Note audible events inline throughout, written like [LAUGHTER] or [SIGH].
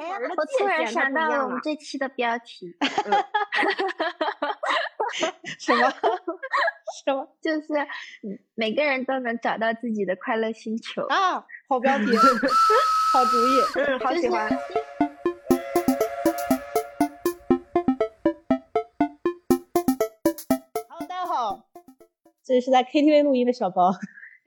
哎，我突然想到了我们这期的标题 [LAUGHS] [LAUGHS] 什么什么？[LAUGHS] 就是每个人都能找到自己的快乐星球啊！好标题，好主意，嗯，好喜欢。Hello，大家好，这里是在 KTV 录音的小包。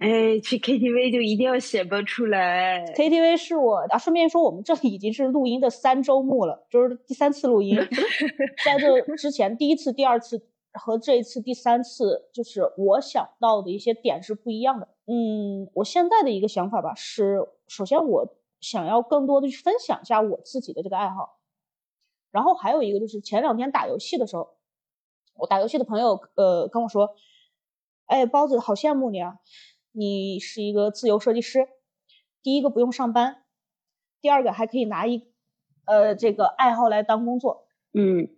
哎，去 KTV 就一定要显摆出来。KTV 是我啊，顺便说，我们这里已经是录音的三周目了，就是第三次录音。[LAUGHS] 在这之前，第一次、第二次和这一次第三次，就是我想到的一些点是不一样的。嗯，我现在的一个想法吧，是首先我想要更多的去分享一下我自己的这个爱好，然后还有一个就是前两天打游戏的时候，我打游戏的朋友呃跟我说，哎，包子好羡慕你啊。你是一个自由设计师，第一个不用上班，第二个还可以拿一，呃，这个爱好来当工作，嗯，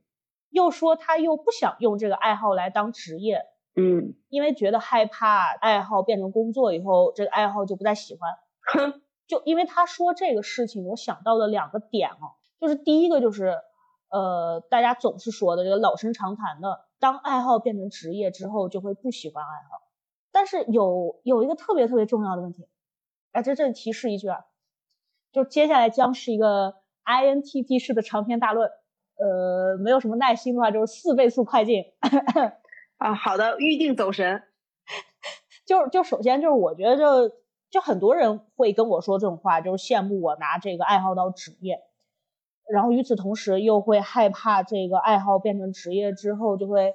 又说他又不想用这个爱好来当职业，嗯，因为觉得害怕爱好变成工作以后，这个爱好就不再喜欢，哼，就因为他说这个事情，我想到了两个点哦，就是第一个就是，呃，大家总是说的这个老生常谈的，当爱好变成职业之后，就会不喜欢爱好。但是有有一个特别特别重要的问题，哎，这这里提示一句啊，就接下来将是一个 INTP 式的长篇大论，呃，没有什么耐心的话，就是四倍速快进 [LAUGHS] 啊。好的，预定走神。[LAUGHS] 就就首先就是我觉得就就很多人会跟我说这种话，就是羡慕我拿这个爱好当职业，然后与此同时又会害怕这个爱好变成职业之后就会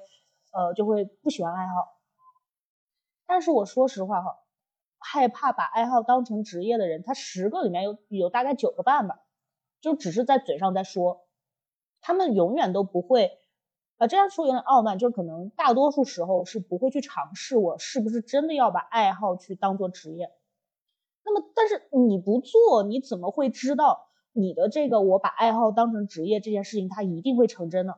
呃就会不喜欢爱好。但是我说实话哈，害怕把爱好当成职业的人，他十个里面有有大概九个半吧，就只是在嘴上在说，他们永远都不会，啊这样说有点傲慢，就是可能大多数时候是不会去尝试我是不是真的要把爱好去当做职业。那么，但是你不做，你怎么会知道你的这个我把爱好当成职业这件事情它一定会成真呢？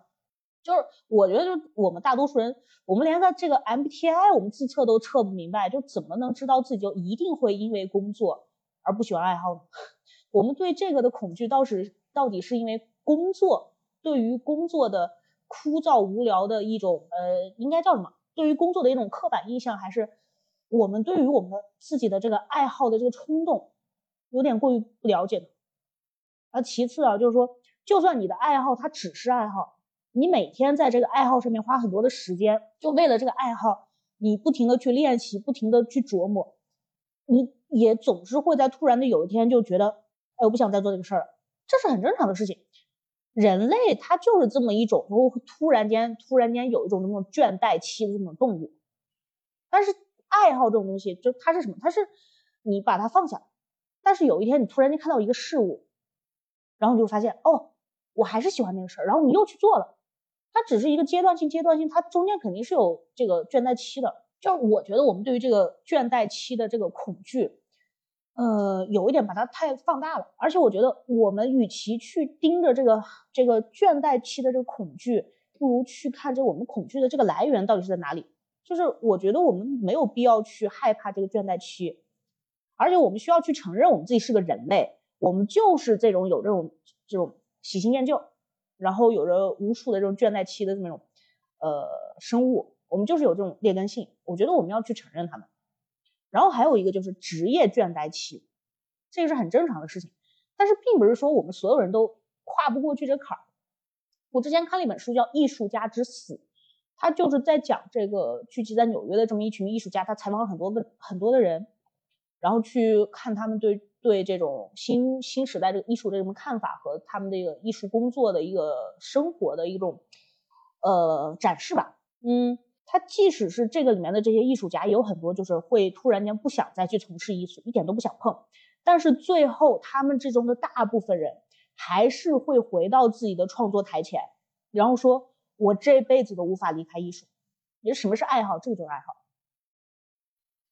就是我觉得，就我们大多数人，我们连个这个 MBTI 我们自测都测不明白，就怎么能知道自己就一定会因为工作而不喜欢爱好呢？[LAUGHS] 我们对这个的恐惧，倒是到底是因为工作对于工作的枯燥无聊的一种呃，应该叫什么？对于工作的一种刻板印象，还是我们对于我们的自己的这个爱好的这个冲动有点过于不了解呢？而其次啊，就是说，就算你的爱好它只是爱好。你每天在这个爱好上面花很多的时间，就为了这个爱好，你不停的去练习，不停的去琢磨，你也总是会在突然的有一天就觉得，哎，我不想再做这个事儿了，这是很正常的事情。人类他就是这么一种，会突然间突然间有一种那种倦怠期的这种动物。但是爱好这种东西，就它是什么？它是你把它放下，但是有一天你突然间看到一个事物，然后你就发现，哦，我还是喜欢那个事儿，然后你又去做了。它只是一个阶段性，阶段性，它中间肯定是有这个倦怠期的。就我觉得我们对于这个倦怠期的这个恐惧，呃，有一点把它太放大了。而且我觉得我们与其去盯着这个这个倦怠期的这个恐惧，不如去看这我们恐惧的这个来源到底是在哪里。就是我觉得我们没有必要去害怕这个倦怠期，而且我们需要去承认我们自己是个人类，我们就是这种有这种这种喜新厌旧。然后有着无数的这种倦怠期的这么种，呃，生物，我们就是有这种劣根性，我觉得我们要去承认他们。然后还有一个就是职业倦怠期，这个是很正常的事情，但是并不是说我们所有人都跨不过去这坎儿。我之前看了一本书叫《艺术家之死》，他就是在讲这个聚集在纽约的这么一群艺术家，他采访了很多个很多的人，然后去看他们对。对这种新新时代这个艺术的什么看法和他们这个艺术工作的一个生活的一种呃展示吧，嗯，他即使是这个里面的这些艺术家也，有很多就是会突然间不想再去从事艺术，一点都不想碰，但是最后他们之中的大部分人还是会回到自己的创作台前，然后说我这辈子都无法离开艺术。你什么是爱好？这个就是爱好。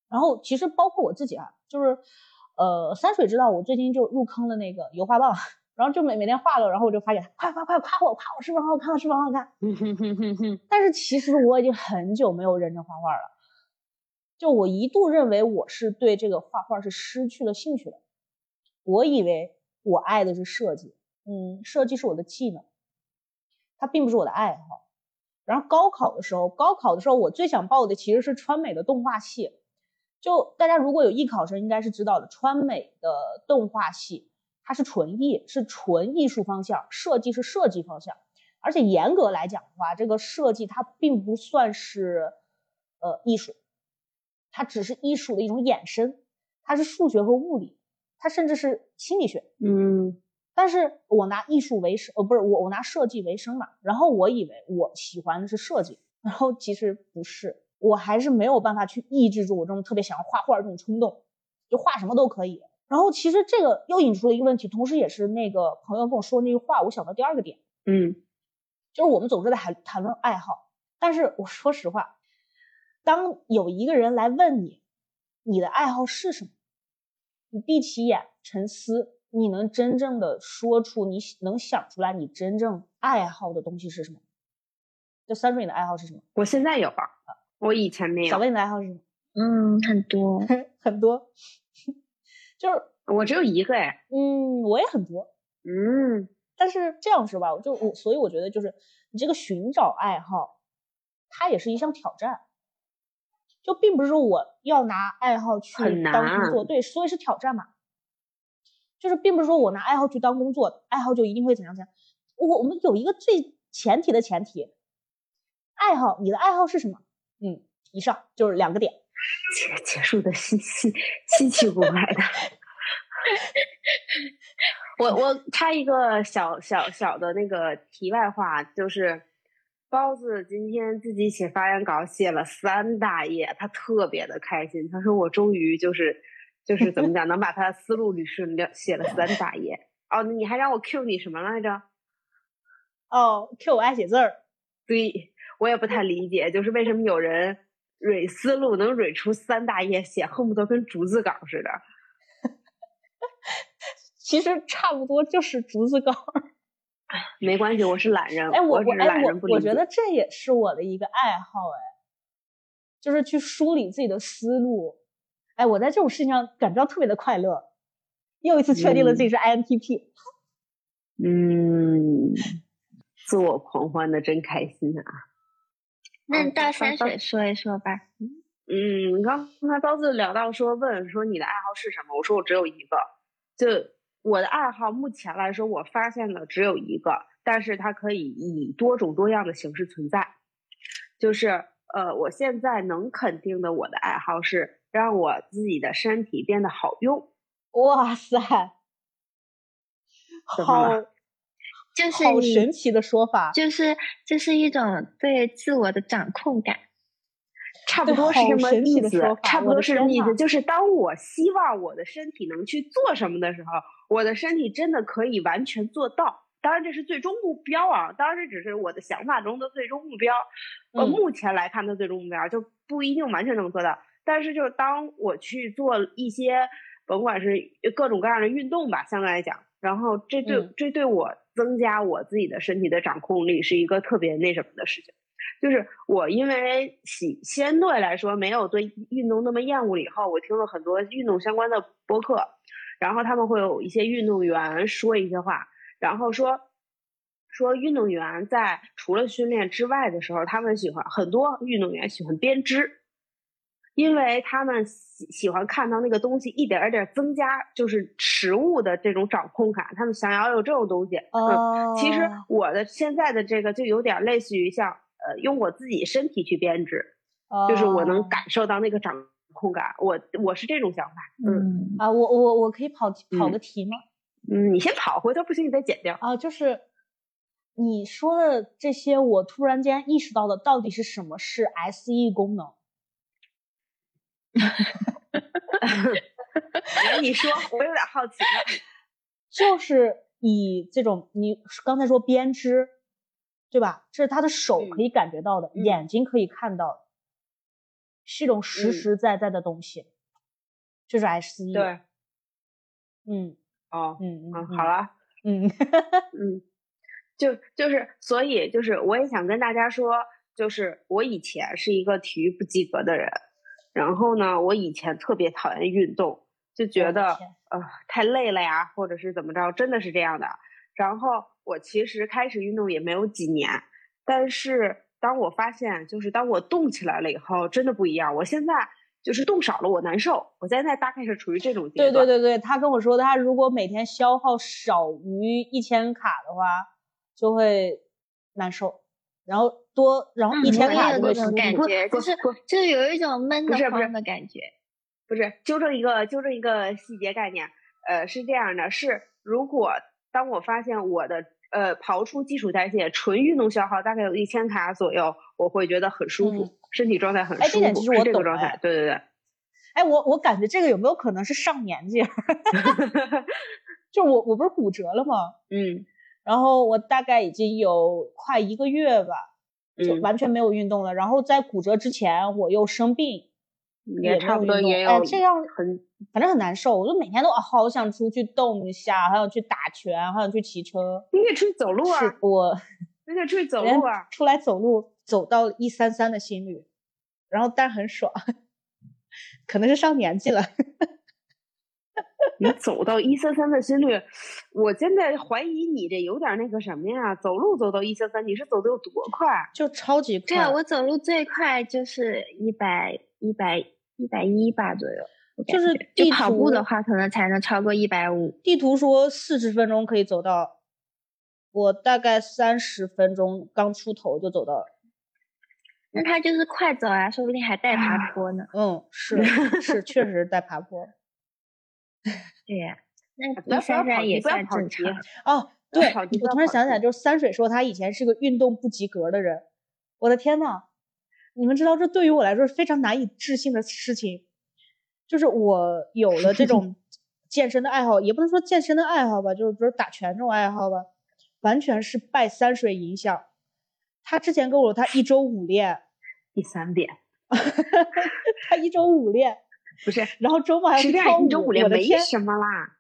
然后其实包括我自己啊，就是。呃，山水知道我最近就入坑了那个油画棒，[LAUGHS] 然后就每每天画了，然后我就发给他，快快快夸我夸我是不是很好看是不是很好看？但是其实我已经很久没有认真画画了，就我一度认为我是对这个画画是失去了兴趣的，我以为我爱的是设计，嗯，设计是我的技能，它并不是我的爱好。然后高考的时候，高考的时候我最想报的其实是川美的动画系。就大家如果有艺考生，应该是知道的，川美的动画系它是纯艺，是纯艺术方向，设计是设计方向。而且严格来讲的话，这个设计它并不算是呃艺术，它只是艺术的一种衍生，它是数学和物理，它甚至是心理学。嗯，但是我拿艺术为生，呃，不是我我拿设计为生嘛。然后我以为我喜欢的是设计，然后其实不是，我还是没有办法去抑制住我这种特别想要画画这种冲动，就画什么都可以。然后其实这个又引出了一个问题，同时也是那个朋友跟我说那句话，我想到第二个点，嗯。就是我们总是在谈谈论爱好，但是我说实话，当有一个人来问你，你的爱好是什么，你闭起眼沉思，你能真正的说出你能想出来你真正爱好的东西是什么？就三叔，你的爱好是什么？我现在有啊，我以前没有。小薇，你的爱好是什么？嗯，很多 [LAUGHS] 很多，[LAUGHS] 就是我只有一个哎。嗯，我也很多。嗯。但是这样是吧，我就我所以我觉得就是你这个寻找爱好，它也是一项挑战，就并不是说我要拿爱好去当工作，对，所以是挑战嘛。就是并不是说我拿爱好去当工作，爱好就一定会怎样怎样。我我们有一个最前提的前提，爱好，你的爱好是什么？嗯，以上就是两个点。结结束的稀稀稀奇古怪的。[LAUGHS] 我我插一个小小小的那个题外话，就是包子今天自己写发言稿写了三大页，他特别的开心。他说我终于就是就是怎么讲，能把他的思路捋顺了，写了三大页。哦，你还让我 Q 你什么来着？哦，Q 我爱写字儿。对，我也不太理解，就是为什么有人蕊思路能蕊出三大页，写恨不得跟竹子稿似的。[LAUGHS] 其实差不多就是竹子稿，[LAUGHS] 没关系，我是懒人。哎，我我哎我我觉得这也是我的一个爱好，哎，就是去梳理自己的思路。哎，我在这种事情上感觉到特别的快乐，又一次确定了自己是 INTP。嗯，自我狂欢的真开心啊！那大山水说一说吧。嗯，刚刚才包子聊到说问说你的爱好是什么，我说我只有一个，就。我的爱好目前来说，我发现的只有一个，但是它可以以多种多样的形式存在。就是呃，我现在能肯定的，我的爱好是让我自己的身体变得好用。哇塞，好，就是好神奇的说法，就是这是一种对自我的掌控感。差不多是这么意思？差不多是这么意思？就是当我希望我的身体能去做什么的时候，我的身体真的可以完全做到。当然，这是最终目标啊！当然，这只是我的想法中的最终目标。呃，目前来看的最终目标就不一定完全能做到。但是，就是当我去做一些，甭管是各种各样的运动吧，相对来讲，然后这对这对我增加我自己的身体的掌控力是一个特别那什么的事情。就是我因为喜相对来说没有对运动那么厌恶了以后，我听了很多运动相关的播客，然后他们会有一些运动员说一些话，然后说说运动员在除了训练之外的时候，他们喜欢很多运动员喜欢编织，因为他们喜喜欢看到那个东西一点一点增加，就是食物的这种掌控感，他们想要有这种东西。嗯，其实我的现在的这个就有点类似于像。呃，用我自己身体去编织，就是我能感受到那个掌控感。我我是这种想法。嗯啊，我我我可以跑跑个题吗？嗯，你先跑，回头不行你再剪掉。啊，就是你说的这些，我突然间意识到的，到底是什么是 SE 功能？来，[LAUGHS] 你说，我有点好奇。就是以这种，你刚才说编织。对吧？这是他的手可以感觉到的，眼睛可以看到的，是一种实实在在的东西，就是 S E。对，嗯，哦，嗯嗯，好了，嗯嗯，就就是，所以就是，我也想跟大家说，就是我以前是一个体育不及格的人，然后呢，我以前特别讨厌运动，就觉得呃太累了呀，或者是怎么着，真的是这样的。然后我其实开始运动也没有几年，但是当我发现，就是当我动起来了以后，真的不一样。我现在就是动少了，我难受。我现在大概是处于这种阶段。对对对对，他跟我说，他如果每天消耗少于一千卡的话，就会难受。然后多，然后一千卡就会舒服。感觉就是就是有一种闷的慌的感觉。不是，纠正一个纠正一个细节概念。呃，是这样的，是如果当我发现我的呃刨出基础代谢，纯运动消耗大概有一千卡左右，我会觉得很舒服，身体状态很舒服。哎，这点其实我懂。状态，对对对。哎，我我感觉这个有没有可能是上年纪？[LAUGHS] 就我我不是骨折了吗？[LAUGHS] 嗯。然后我大概已经有快一个月吧，就完全没有运动了。然后在骨折之前，我又生病。也差不多也有，哎，这样很，反正很难受。我就每天都好想出去动一下，还想去打拳，还想去骑车。你可以出去走路啊！我，你可以出去 [LAUGHS] 走路啊！出来走路，走到一三三的心率，然后但很爽，[LAUGHS] 可能是上年纪了。你走到一三三的心率，我现在怀疑你这有点那个什么呀？走路走到一三三，你是走的有多快？就超级快。对啊，我走路最快就是一百一百。一百一吧左右，就是地跑步的话，可能才能超过一百五。地图说四十分钟可以走到，我大概三十分钟刚出头就走到了。那他就是快走啊，说不定还带爬坡呢。嗯，是 [LAUGHS] 是，确实带爬坡。[LAUGHS] 对呀，那一三三也算正常。哦，对，我突然想起来，就是三水说他以前是个运动不及格的人。我的天呐！你们知道，这对于我来说是非常难以置信的事情，就是我有了这种 [LAUGHS] 健身的爱好，也不能说健身的爱好吧，就是比如打拳这种爱好吧，完全是拜三水影响。他之前跟我说，[LAUGHS] 他一周五练，第三遍，他一周五练，不是，然后周末还是跳舞。一周五练没什么啦，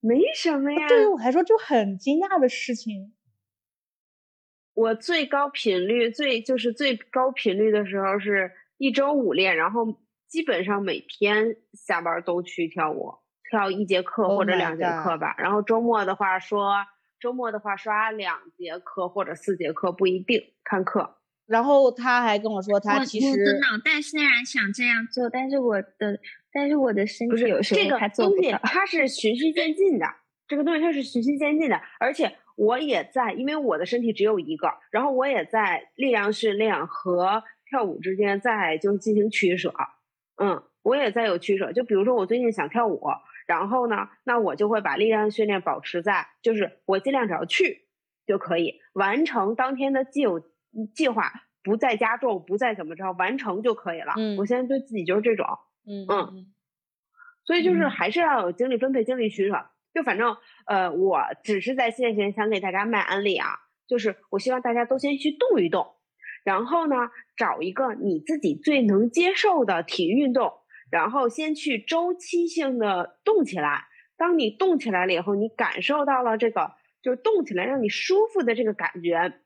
没什么呀。对于我来说，就很惊讶的事情。我最高频率最就是最高频率的时候是一周五练，然后基本上每天下班都去跳舞，跳一节课或者两节课吧。然后周末的话说，周末的话刷两节课或者四节课不一定看课。然后他还跟我说，他其实我的脑袋虽然想这样做，但是我的但是我的身体有时候还做不到。它是循序渐进的，这个东西它是循序渐进的，而且。我也在，因为我的身体只有一个，然后我也在力量训练和跳舞之间在就进行取舍，嗯，我也在有取舍。就比如说我最近想跳舞，然后呢，那我就会把力量训练保持在，就是我尽量只要去就可以完成当天的既有计划，不再加重，不再怎么着，完成就可以了。嗯，我现在对自己就是这种，嗯嗯，所以就是还是要有精力分配、精力取舍。就反正，呃，我只是在线前想给大家卖安利啊，就是我希望大家都先去动一动，然后呢，找一个你自己最能接受的体育运动，然后先去周期性的动起来。当你动起来了以后，你感受到了这个就是动起来让你舒服的这个感觉，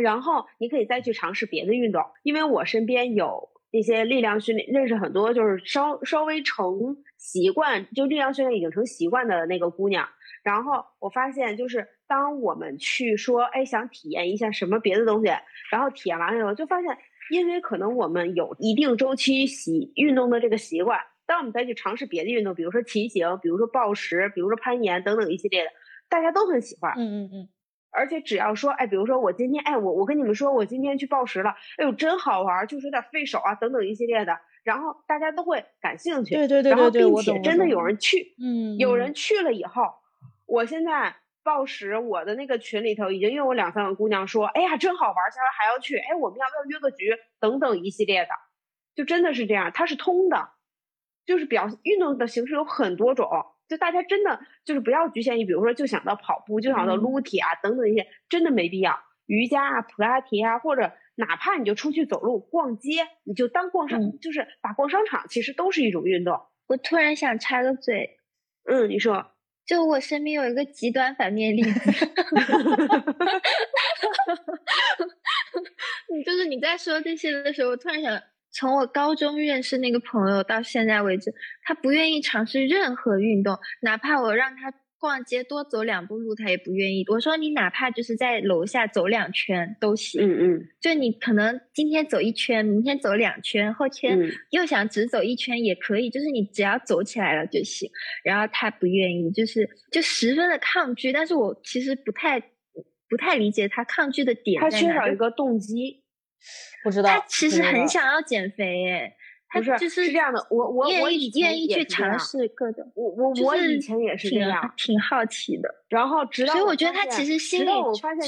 然后你可以再去尝试别的运动。因为我身边有那些力量训练，认识很多就是稍稍微成。习惯就力量训练已经成习惯的那个姑娘，然后我发现就是当我们去说，哎，想体验一下什么别的东西，然后体验完了以后，就发现，因为可能我们有一定周期习运动的这个习惯，当我们再去尝试别的运动，比如说骑行，比如说暴食，比如说攀岩等等一系列的，大家都很喜欢。嗯嗯嗯。而且只要说，哎，比如说我今天，哎，我我跟你们说，我今天去报时了，哎呦，真好玩，就是有点费手啊，等等一系列的。然后大家都会感兴趣，对对对，然后并且真的有人去，嗯，有人去了以后，我现在报时，我的那个群里头已经有我两三个姑娘说，哎呀，真好玩，下回还要去，哎，我们要不要约个局？等等一系列的，就真的是这样，它是通的，就是表运动的形式有很多种，就大家真的就是不要局限于，比如说就想到跑步，就想到撸铁啊等等一些，真的没必要，瑜伽啊、普拉提啊或者。哪怕你就出去走路、逛街，你就当逛商，就是把逛商场，其实都是一种运动。我突然想插个嘴，嗯，你说，就我身边有一个极端反面例子，[LAUGHS] [LAUGHS] 你 [LAUGHS] 就是你在说这些的时候，我突然想，从我高中认识那个朋友到现在为止，他不愿意尝试任何运动，哪怕我让他逛街多走两步路，他也不愿意。我说你哪怕就是在楼下走两圈都行。嗯嗯，就你可能今天走一圈，明天走两圈，后天又想只走一圈也可以，就是你只要走起来了就行。然后他不愿意，就是就十分的抗拒。但是我其实不太不太理解他抗拒的点，他缺少一个动机。不知道，他其实很想要减肥，哎。不是，是这样的，我我我以前愿意去尝试各种，我我我以前也是这样，挺好奇的。然后直到所以我觉得他其实心里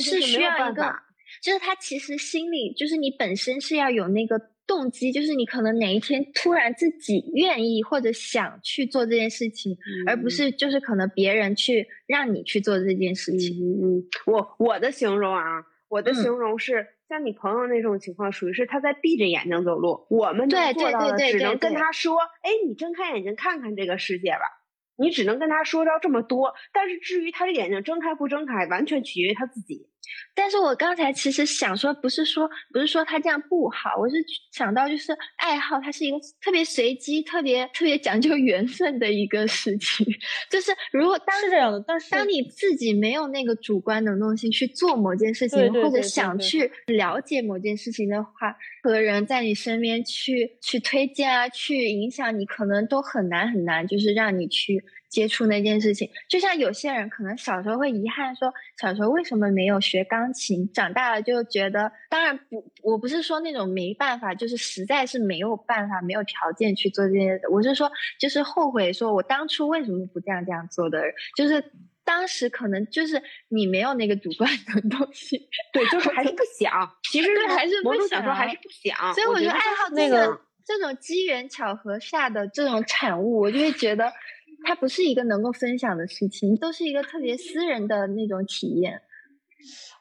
是需要一个，就是他其实心里就是你本身是要有那个动机，就是你可能哪一天突然自己愿意或者想去做这件事情，而不是就是可能别人去让你去做这件事情。嗯嗯，我我的形容啊，我的形容是。像你朋友那种情况，属于是他在闭着眼睛走路，我们能做到的只能跟他说：“哎，你睁开眼睛看看这个世界吧。”你只能跟他说到这么多，但是至于他的眼睛睁开不睁开，完全取决于他自己。但是我刚才其实想说，不是说不是说他这样不好，我是想到就是爱好，它是一个特别随机、特别特别讲究缘分的一个事情。就是如果当是这样的，但是当你自己没有那个主观能动性去做某件事情，或者想去了解某件事情的话，和人在你身边去去推荐啊，去影响你，可能都很难很难，就是让你去。接触那件事情，就像有些人可能小时候会遗憾说，小时候为什么没有学钢琴？长大了就觉得，当然不，我不是说那种没办法，就是实在是没有办法、没有条件去做这些。我是说，就是后悔说我当初为什么不这样这样做的人，就是当时可能就是你没有那个 [LAUGHS] 主观的东西，对，就是还是不想。其实对，还是不想说还是不想。所以我觉得爱好那个这种机缘巧合下的这种产物，我就会觉得。它不是一个能够分享的事情，都是一个特别私人的那种体验。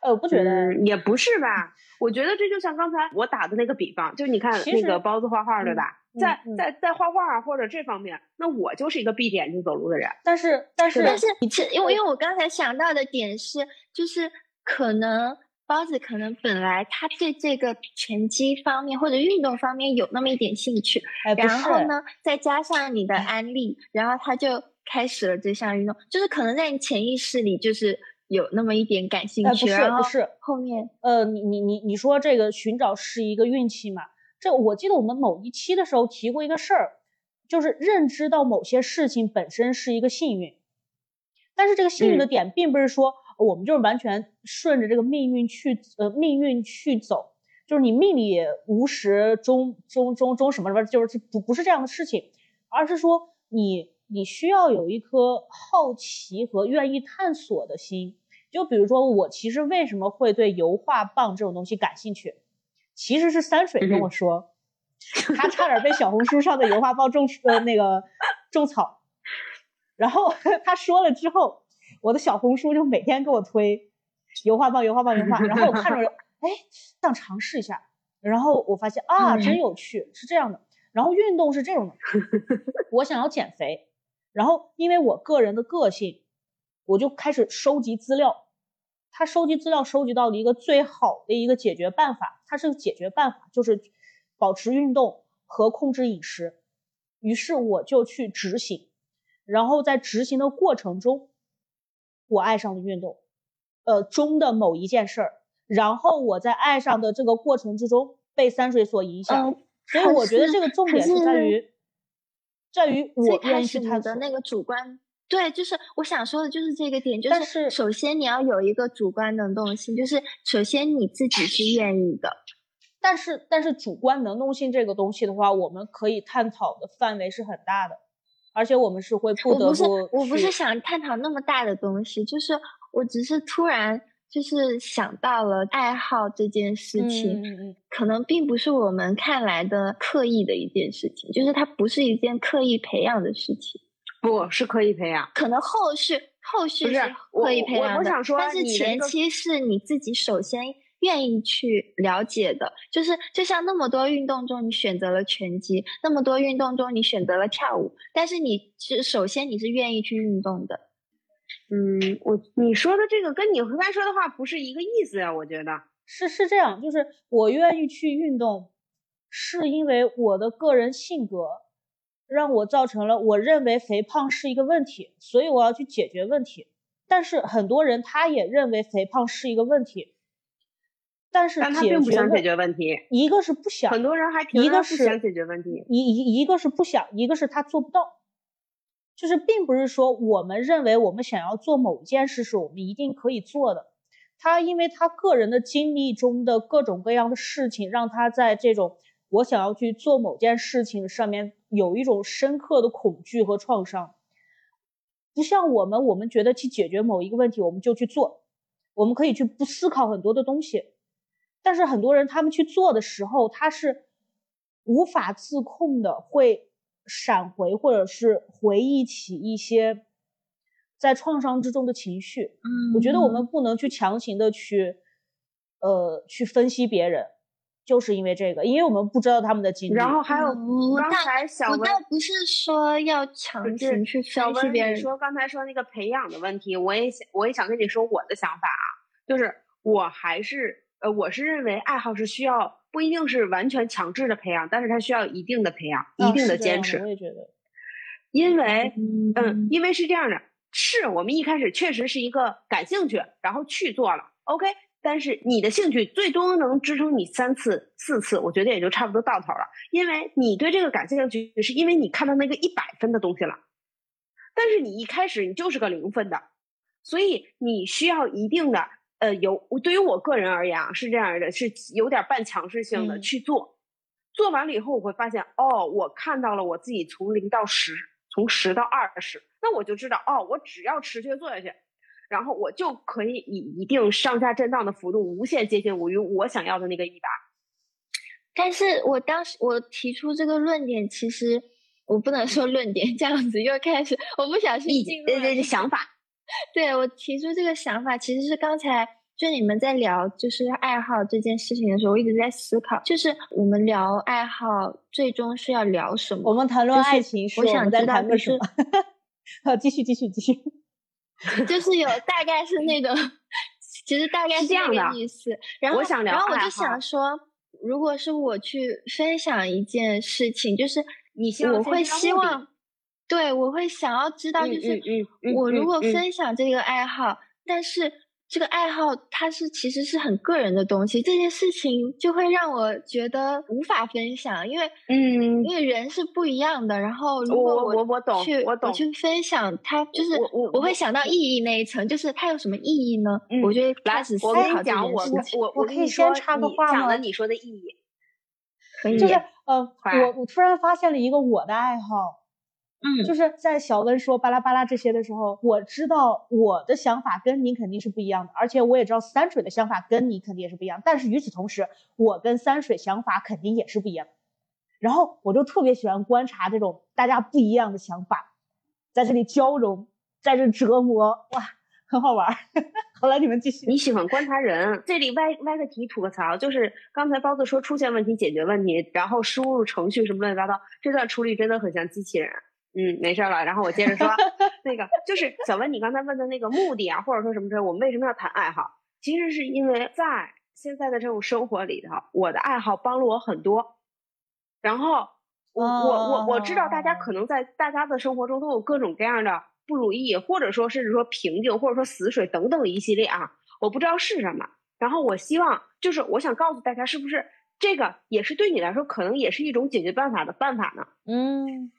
呃，我不觉得，也不是吧？我觉得这就像刚才我打的那个比方，就你看那个包子画画，对吧？在在在画画或者这方面，那我就是一个闭着眼睛走路的人。但是但是但是，因为因为我刚才想到的点是，就是可能。包子可能本来他对这个拳击方面或者运动方面有那么一点兴趣，然后呢，再加上你的安利，然后他就开始了这项运动，就是可能在你潜意识里就是有那么一点感兴趣。不是不是，后面呃，你你你你说这个寻找是一个运气嘛？这我记得我们某一期的时候提过一个事儿，就是认知到某些事情本身是一个幸运，但是这个幸运的点并不是说。我们就是完全顺着这个命运去，呃，命运去走，就是你命里无时终终终终什么什么，就是不不是这样的事情，而是说你你需要有一颗好奇和愿意探索的心。就比如说我其实为什么会对油画棒这种东西感兴趣，其实是三水跟我说，他差点被小红书上的油画棒种呃那个种草，然后 [LAUGHS] 他说了之后。我的小红书就每天给我推油画棒、油画棒、油画，然后我看着，[LAUGHS] 哎，想尝试一下，然后我发现啊，真有趣，是这样的。然后运动是这种的，[LAUGHS] 我想要减肥，然后因为我个人的个性，我就开始收集资料。他收集资料收集到了一个最好的一个解决办法，它是个解决办法，就是保持运动和控制饮食。于是我就去执行，然后在执行的过程中。我爱上了运动，呃中的某一件事儿，然后我在爱上的这个过程之中被三水所影响，所以我觉得这个重点是在于，在于我愿意去探索那个主观，对，就是我想说的就是这个点，就是首先你要有一个主观能动性，就是首先你自己是愿意的，但是但是主观能动性这个东西的话，我们可以探讨的范围是很大的。而且我们是会不得不，我不是我不是想探讨那么大的东西，就是我只是突然就是想到了爱好这件事情，可能并不是我们看来的刻意的一件事情，就是它不是一件刻意培养的事情，不是刻意培养，可能后续后续是刻意培养的，但是前期是你自己首先。愿意去了解的，就是就像那么多运动中，你选择了拳击；那么多运动中，你选择了跳舞。但是你其实首先你是愿意去运动的。嗯，我你说的这个跟你刚才说的话不是一个意思呀？我觉得是是这样，就是我愿意去运动，是因为我的个人性格让我造成了我认为肥胖是一个问题，所以我要去解决问题。但是很多人他也认为肥胖是一个问题，但是他并不想解决问题。一个是不想，很多人还一个是想解决问题，一一一个是不想，一个是他做不到。就是并不是说我们认为我们想要做某件事是我们一定可以做的。他因为他个人的经历中的各种各样的事情，让他在这种我想要去做某件事情上面有一种深刻的恐惧和创伤。不像我们，我们觉得去解决某一个问题，我们就去做，我们可以去不思考很多的东西。但是很多人他们去做的时候，他是无法自控的，会闪回或者是回忆起一些在创伤之中的情绪。嗯，我觉得我们不能去强行的去，呃，去分析别人。就是因为这个，因为我们不知道他们的经历。然后还有刚才小文，我倒不是说要强行去分析别人。说刚才说那个培养的问题，我也想，我也想跟你说我的想法啊，就是我还是呃，我是认为爱好是需要不一定是完全强制的培养，但是它需要一定的培养，一定的坚持。我也觉得，因为嗯，因为是这样的，是我们一开始确实是一个感兴趣，然后去做了，OK。但是你的兴趣最多能支撑你三次、四次，我觉得也就差不多到头了。因为你对这个感兴趣，是因为你看到那个一百分的东西了。但是你一开始你就是个零分的，所以你需要一定的呃，有对于我个人而言啊，是这样的，是有点半强势性的去做。做完了以后，我会发现哦，我看到了我自己从零到十，从十到二十，那我就知道哦，我只要持续做下去。然后我就可以以一定上下震荡的幅度，无限接近我于我想要的那个一百。但是我当时我提出这个论点，其实我不能说论点，这样子又开始，我不小心进入了想法。[LAUGHS] 对我提出这个想法，其实是刚才就你们在聊就是爱好这件事情的时候，我一直在思考，就是我们聊爱好最终是要聊什么？我们谈论爱情，我想知道的是，好，继续继续继续。[LAUGHS] 就是有大概是那种，[LAUGHS] 其实大概是这样的意思。然后，我想聊然后我就想说，如果是我去分享一件事情，就是你我会希望，对我会想要知道，就是我如果分享这个爱好，但是。这个爱好，它是其实是很个人的东西，这件事情就会让我觉得无法分享，因为嗯，因为人是不一样的。然后如果我我懂，去我懂去分享，它就是我我我会想到意义那一层，就是它有什么意义呢？我觉得来，我跟你讲，我我我可以先插个话吗？讲了你说的意义，可以，就是呃，我我突然发现了一个我的爱好。嗯，就是在小温说巴拉巴拉这些的时候，我知道我的想法跟你肯定是不一样的，而且我也知道三水的想法跟你肯定也是不一样。但是与此同时，我跟三水想法肯定也是不一样。然后我就特别喜欢观察这种大家不一样的想法，在这里交融，在这折磨，哇，很好玩。[LAUGHS] 好了，你们继续。你喜欢观察人？这里歪歪个题吐个槽，就是刚才包子说出现问题解决问题，然后输入程序什么乱七八糟，这段处理真的很像机器人。嗯，没事了。然后我接着说，那个就是小文，你刚才问的那个目的啊，或者说什么说我们为什么要谈爱好？其实是因为在现在的这种生活里头，我的爱好帮了我很多。然后我我我我知道大家可能在大家的生活中都有各种各样的不如意，或者说甚至说瓶颈，或者说死水等等一系列啊，我不知道是什么。然后我希望就是我想告诉大家，是不是这个也是对你来说可能也是一种解决办法的办法呢？嗯。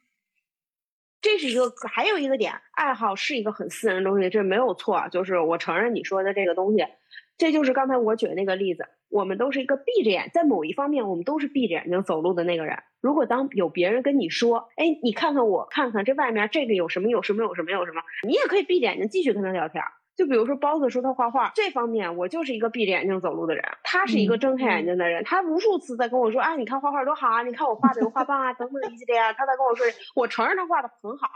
这是一个，还有一个点，爱好是一个很私人的东西，这没有错。就是我承认你说的这个东西，这就是刚才我举的那个例子。我们都是一个闭着眼，在某一方面，我们都是闭着眼睛走路的那个人。如果当有别人跟你说，哎，你看看我，看看这外面这个有什么，有什么，有什么，有什么，你也可以闭着眼睛继续跟他聊天。就比如说包子说他画画这方面，我就是一个闭着眼睛走路的人，他是一个睁开眼睛的人。他无数次在跟我说，哎，你看画画多好啊，你看我画的有画棒啊，等等一系列啊。他在跟我说，我承认他画的很好，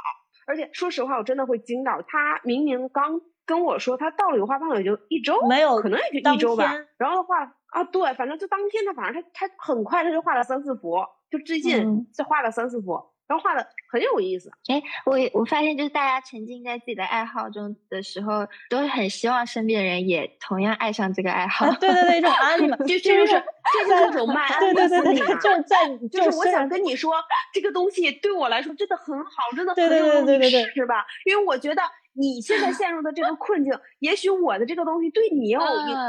而且说实话，我真的会惊到他。明明刚跟我说他到了有画棒也就一周，没有，可能也就一周吧。然后画啊，对，反正就当天他反正他他很快他就画了三四幅，就最近就画了三四幅。然后画的很有意思。哎，我我发现就是大家沉浸在自己的爱好中的时候，都很希望身边的人也同样爱上这个爱好。对对对，一种安 [LAUGHS] 利嘛，就这就是这是一种卖对对对对，就是在就是我想跟你说，这个东西对我来说真的很好，真的对对对对对对，是吧？因为我觉得。你现在陷入的这个困境，也许我的这个东西对你有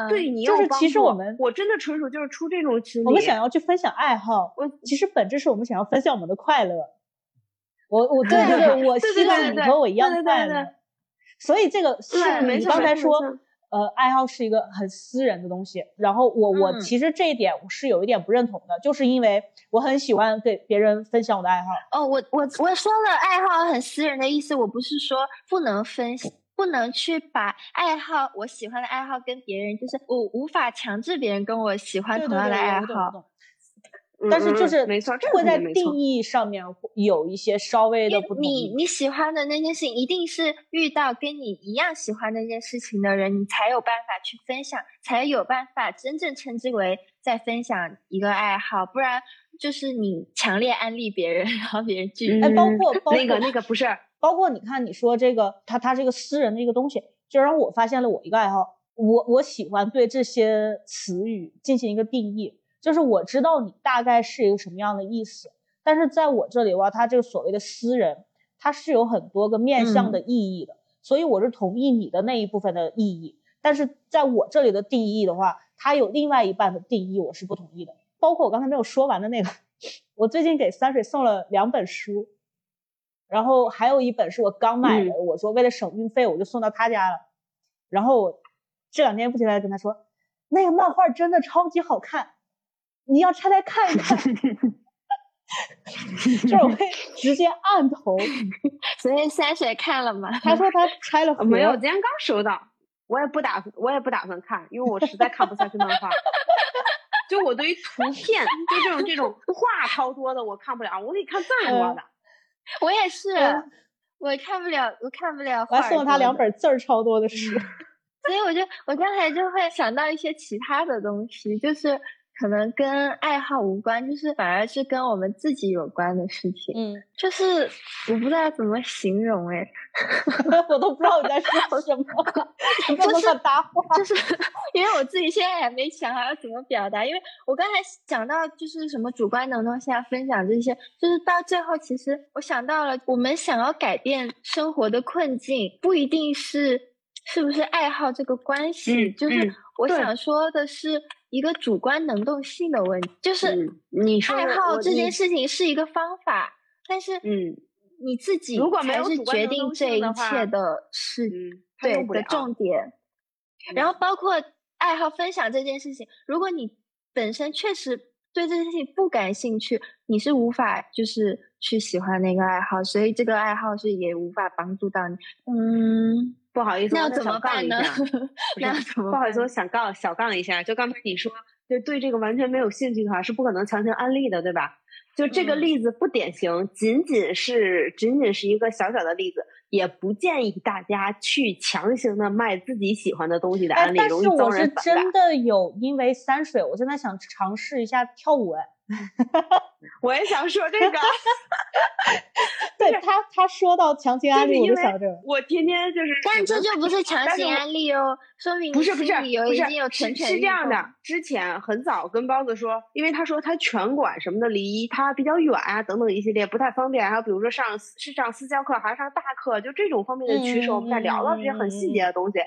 对你有帮助。就是其实我们，我真的纯属就是出这种心理。我们想要去分享爱好，我其实本质是我们想要分享我们的快乐。我我对对对，我 [LAUGHS] 希望你和我一样快乐。所以这个是你刚才说。呃，爱好是一个很私人的东西，然后我我其实这一点我是有一点不认同的，就是因为我很喜欢给别人分享我的爱好。哦，我我我说了爱好很私人的意思，我不是说不能分，不能去把爱好我喜欢的爱好跟别人，就是我无法强制别人跟我喜欢同样的爱好。但是就是没错，会在定义上面有一些稍微的不同。你你喜欢的那件事情，一定是遇到跟你一样喜欢那件事情的人，你才有办法去分享，才有办法真正称之为在分享一个爱好。不然就是你强烈安利别人，然后别人拒绝。哎，包括包括那个那个不是，包括你看你说这个，他他这个私人的一个东西，就让我发现了我一个爱好，我我喜欢对这些词语进行一个定义。就是我知道你大概是一个什么样的意思，但是在我这里的话，他这个所谓的私人，他是有很多个面向的意义的，所以我是同意你的那一部分的意义，但是在我这里的定义的话，它有另外一半的定义，我是不同意的。包括我刚才没有说完的那个，[LAUGHS] 我最近给三水送了两本书，然后还有一本是我刚买的，我说为了省运费，我就送到他家了，然后这两天不停的跟他说，那个漫画真的超级好看。你要拆开看一看，[LAUGHS] 就是我会直接按头。昨天三水看了吗？他说他拆了，没有，今天刚收到。我也不打，我也不打算看，因为我实在看不下去漫画。就我对于图片，就这种这种画超多的，我看不了。我给你看字儿多的。我也是，我看不了，我看不了。我还送了他两本字儿超多的书。所以我就我刚才就会想到一些其他的东西，就是。可能跟爱好无关，就是反而是跟我们自己有关的事情。嗯，就是我不知道怎么形容哎，[LAUGHS] 我都不知道我在说什么，[LAUGHS] 就是搭话，就是 [LAUGHS] 因为我自己现在也没想好要怎么表达。因为我刚才讲到就是什么主观能动性啊，分享这些，就是到最后其实我想到了，我们想要改变生活的困境，不一定是是不是爱好这个关系，就是我想说的是。一个主观能动性的问题，就是你说爱好这件事情是一个方法，但是嗯，你自己才是决定这一切的事，对的重点。然后包括爱好分享这件事情，如果你本身确实对这件事情不感兴趣，你是无法就是去喜欢那个爱好，所以这个爱好是也无法帮助到你。嗯。不好意思，那怎么办呢？[LAUGHS] 那？[LAUGHS] 不好意思，我想杠小杠一下。就刚才你说，就对这个完全没有兴趣的话，是不可能强行安利的，对吧？就这个例子不典型，仅仅是仅仅是一个小小的例子，也不建议大家去强行的卖自己喜欢的东西的案例，容易遭人反感。真的有因为山水，我现在想尝试一下跳舞哎。[LAUGHS] 我也想说这个，对他他说到强行安利，我就想着我天天就是，但这就不是强行安利哦，说明不是不是不是是是这样的。之前很早跟包子说，因为他说他拳馆什么的离他比较远啊，等等一系列不太方便。还有比如说上是上私教课还是上大课，就这种方面的取舍，我们在聊到这些很细节的东西。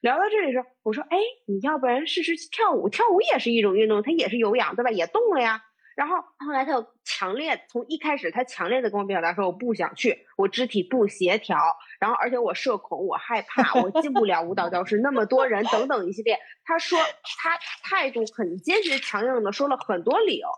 聊到这里时候，我说，哎，你要不然试试跳舞？跳舞也是一种运动，它也是有氧，对吧？也动了呀。然后后来他又强烈从一开始他强烈的跟我表达说我不想去，我肢体不协调，然后而且我社恐，我害怕，我进不了舞蹈教室，那么多人等等一系列，他说他态度很坚决强硬的说了很多理由。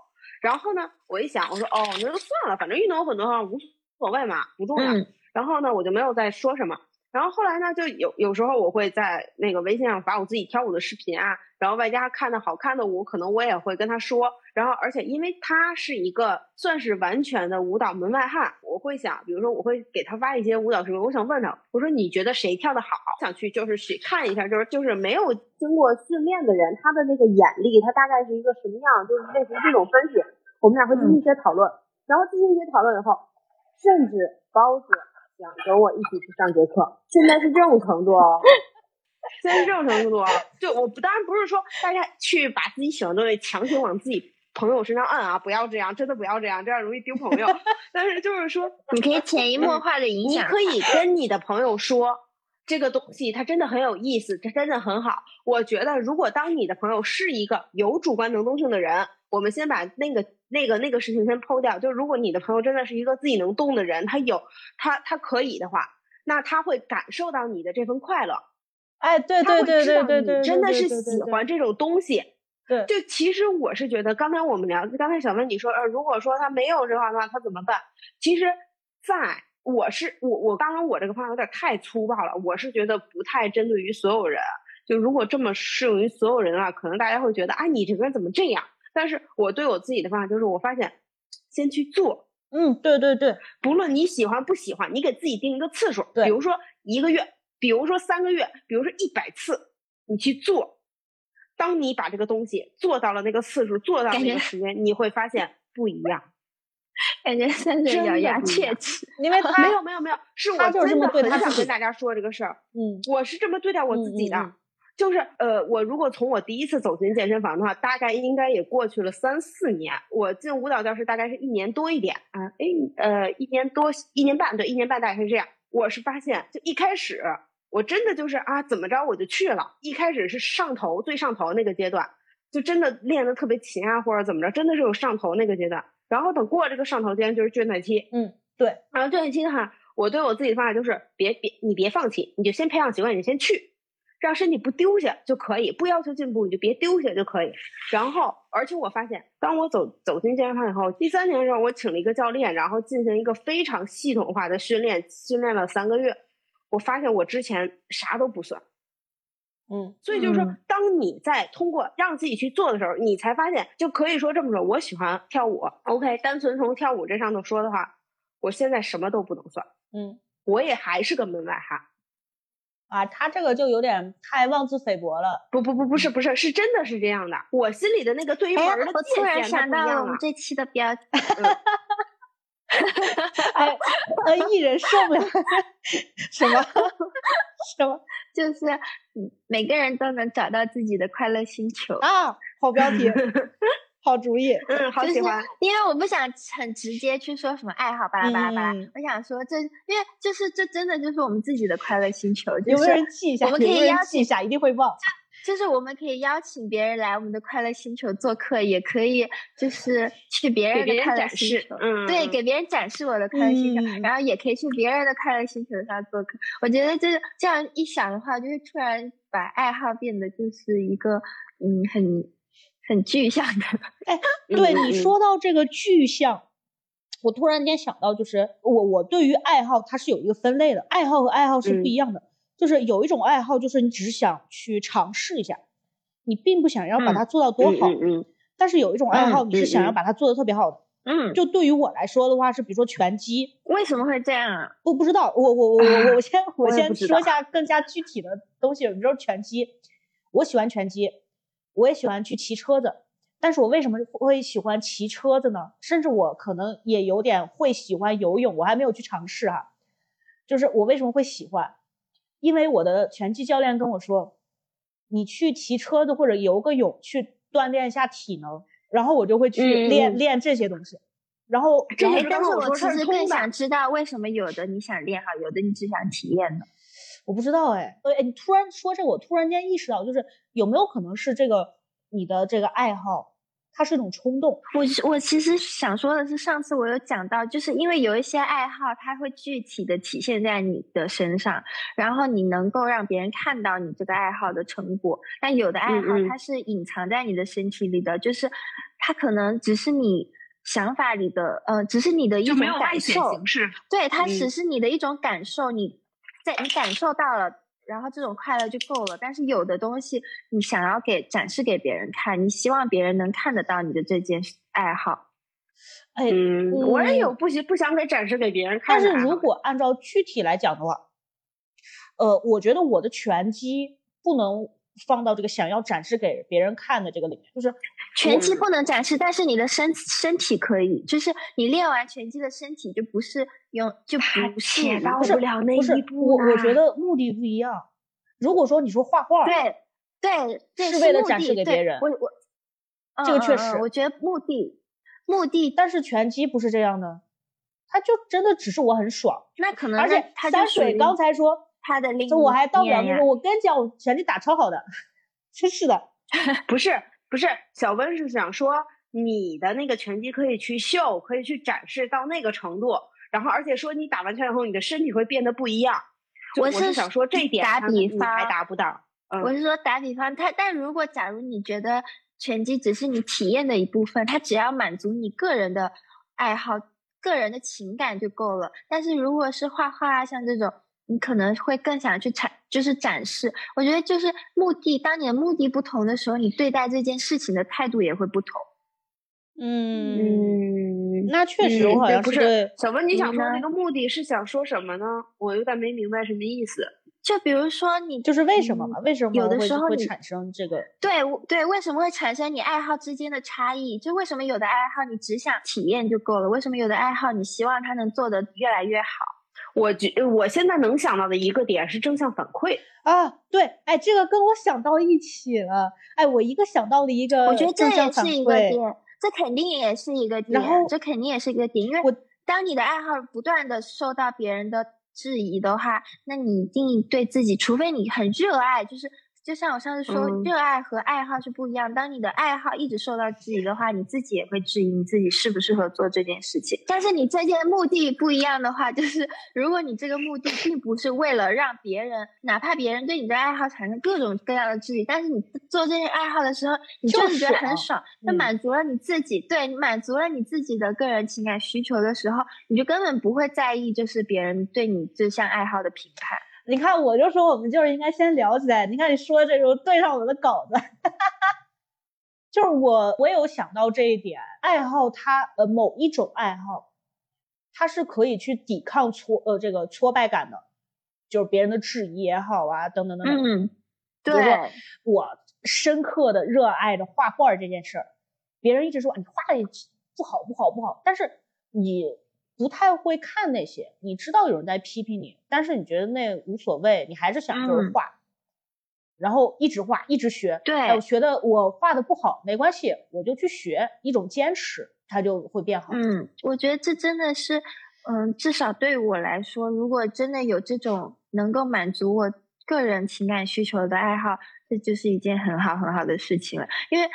然后呢，我一想，我说哦，那就算了，反正运动有很多方无所谓嘛，不重要。然后呢，我就没有再说什么。然后后来呢，就有有时候我会在那个微信上发我自己跳舞的视频啊，然后外加看的好看的舞，可能我也会跟他说。然后而且因为他是一个算是完全的舞蹈门外汉，我会想，比如说我会给他发一些舞蹈视频，我想问他，我说你觉得谁跳的好？想去就是去看一下，就是就是没有经过训练的人，他的那个眼力，他大概是一个什么样？就是类似于这种分析，我们俩会进行一些讨论。然后进行一些讨论以后。甚至包子想跟我一起去上节课，现在是这种程度哦。[LAUGHS] 现在是这种程度哦，对我不当然不是说大家去把自己喜欢的东西强行往自己朋友身上摁啊，不要这样，真的不要这样，这样容易丢朋友。[LAUGHS] 但是就是说，你可以潜移默化的影响，你可以跟你的朋友说。这个东西它真的很有意思，它真的很好。我觉得，如果当你的朋友是一个有主观能动性的人，我们先把那个、那个、那个事情先抛掉。就如果你的朋友真的是一个自己能动的人，他有他他可以的话，那他会感受到你的这份快乐。哎，对对对对对对，真的是喜欢这种东西。对，就其实我是觉得，刚才我们聊，刚才小问你说，呃，如果说他没有这话的话，他怎么办？其实，在。我是我我当然我这个方法有点太粗暴了，我是觉得不太针对于所有人。就如果这么适用于所有人的话，可能大家会觉得啊，你这个人怎么这样？但是我对我自己的方法就是，我发现先去做。嗯，对对对，不论你喜欢不喜欢，你给自己定一个次数，比如说一个月，比如说三个月，比如说一百次，你去做。当你把这个东西做到了那个次数，做到那个时间，你会发现不一样。[LAUGHS] 感觉三人咬牙切齿，因为 [LAUGHS] 他没有没有没有，是我真的很想跟大家说这个事儿。嗯，我是这么对待我自己的，就是呃，我如果从我第一次走进健身房的话，大概应该也过去了三四年。我进舞蹈教室大概是一年多一点啊，哎呃，一年多一年半，对，一年半大概是这样。我是发现，就一开始我真的就是啊，怎么着我就去了。一开始是上头最上头那个阶段，就真的练的特别勤啊，或者怎么着，真的是有上头那个阶段。然后等过这个上头阶段就是倦怠期，嗯，对。然后倦怠期的话，我对我自己的方法就是别别你别放弃，你就先培养习惯，你先去，让身体不丢下就可以，不要求进步，你就别丢下就可以。然后，而且我发现，当我走走进健身房以后，第三年的时候，我请了一个教练，然后进行一个非常系统化的训练，训练了三个月，我发现我之前啥都不算。嗯，所以就是说，当你在通过让自己去做的时候，你才发现，就可以说这么说。我喜欢跳舞，OK，单纯从跳舞这上头说的话，我现在什么都不能算，嗯，我也还是个门外汉。啊，他这个就有点太妄自菲薄了。不不不，不是不是，是真的是这样的。我心里的那个对于门的界限我突然想到了我们这期的标题。[LAUGHS] [LAUGHS] 哎，呃，艺人受不了什么 [LAUGHS] 什么，就是每个人都能找到自己的快乐星球啊！好标题，好主意，嗯，好喜欢。因为我不想很直接去说什么爱好巴拉巴拉巴拉，我想说这，因为就是这真的就是我们自己的快乐星球。有没有人记一下？我们可以邀请一下，一定会忘。就是我们可以邀请别人来我们的快乐星球做客，也可以就是去别人的快乐星球，嗯，对，给别人展示我的快乐星球，然后也可以去别人的快乐星球上做客。我觉得就是这样一想的话，就是突然把爱好变得就是一个嗯很很具象的。哎，[LAUGHS] 对你说到这个具象，我突然间想到，就是我我对于爱好它是有一个分类的，爱好和爱好是不一样的。就是有一种爱好，就是你只想去尝试一下，你并不想要把它做到多好。嗯嗯。但是有一种爱好，你是想要把它做的特别好的。嗯。就对于我来说的话，是比如说拳击。为什么会这样啊？我不知道。我我我我我先我先说一下更加具体的东西。比如说拳击，我喜欢拳击，我也喜欢去骑车子。但是我为什么会喜欢骑车子呢？甚至我可能也有点会喜欢游泳，我还没有去尝试哈。就是我为什么会喜欢？因为我的拳击教练跟我说，你去骑车子或者游个泳去锻炼一下体能，然后我就会去练练这些东西。然后，但是我其实更想知道为什么有的你想练哈，有的你只想体验呢？我不知道哎，哎，你突然说这，我突然间意识到，就是有没有可能是这个你的这个爱好？它是一种冲动。我我其实想说的是，上次我有讲到，就是因为有一些爱好，它会具体的体现在你的身上，然后你能够让别人看到你这个爱好的成果。但有的爱好，它是隐藏在你的身体里的，就是它可能只是你想法里的，呃，只是你的一种感受。对，它只是你的一种感受，你在你感受到了。然后这种快乐就够了，但是有的东西你想要给展示给别人看，你希望别人能看得到你的这件爱好。哎，我也有不喜不想给展示给别人看。但是如果按照具体来讲的话，呃，我觉得我的拳击不能放到这个想要展示给别人看的这个里面，就是拳击不能展示，但是你的身身体可以，就是你练完拳击的身体就不是用就不是到不了那一步。我我觉得目的不一样。如果说你说画画，对对，是为了展示给别人，我我这个确实，我觉得目的目的，但是拳击不是这样的，他就真的只是我很爽，那可能而且三水刚才说。他的另就我还到不了那个，我跟你讲，我拳击打超好的，真是的，[LAUGHS] 不是不是，小温是想说你的那个拳击可以去秀，可以去展示到那个程度，然后而且说你打完拳以后，你的身体会变得不一样。我是想说这一点，打比方还达不到。我是说打比方，他但如果假如你觉得拳击只是你体验的一部分，它只要满足你个人的爱好、个人的情感就够了。但是如果是画画啊，像这种。你可能会更想去展，就是展示。我觉得就是目的，当你的目的不同的时候，你对待这件事情的态度也会不同。嗯，那确实，我好像不是小文，你想说那个目的是想说什么呢？我有点没明白什么意思。就比如说你就是为什么嘛？为什么有的时候会产生这个？对对，为什么会产生你爱好之间的差异？就为什么有的爱好你只想体验就够了？为什么有的爱好你希望它能做得越来越好？我觉我现在能想到的一个点是正向反馈啊，对，哎，这个跟我想到一起了，哎，我一个想到了一个，我觉得这也是一个点，这肯定也是一个点，然后这肯定也是一个点，因为我当你的爱好不断的受到别人的质疑的话，那你一定对自己，除非你很热爱，就是。就像我上次说，热爱和爱好是不一样。当你的爱好一直受到质疑的话，你自己也会质疑你自己适不适合做这件事情。但是你这件目的不一样的话，就是如果你这个目的并不是为了让别人，哪怕别人对你的爱好产生各种各样的质疑，但是你做这些爱好的时候，你就是觉得很爽，那满足了你自己，对你满足了你自己的个人情感需求的时候，你就根本不会在意就是别人对你这项爱好的评判。你看，我就说我们就是应该先聊起来。你看你说这种对上我的稿子，[LAUGHS] 就是我我有想到这一点，爱好它呃某一种爱好，它是可以去抵抗挫呃这个挫败感的，就是别人的质疑也好啊等等等等。嗯，对。我深刻的热爱着画画这件事儿，别人一直说你画的不好不好不好，但是你。不太会看那些，你知道有人在批评你，但是你觉得那无所谓，你还是想就是画，然后一直画，一直学。对，我觉得我画的不好没关系，我就去学，一种坚持，它就会变好。嗯，我觉得这真的是，嗯，至少对我来说，如果真的有这种能够满足我个人情感需求的爱好，这就是一件很好很好的事情了，因为。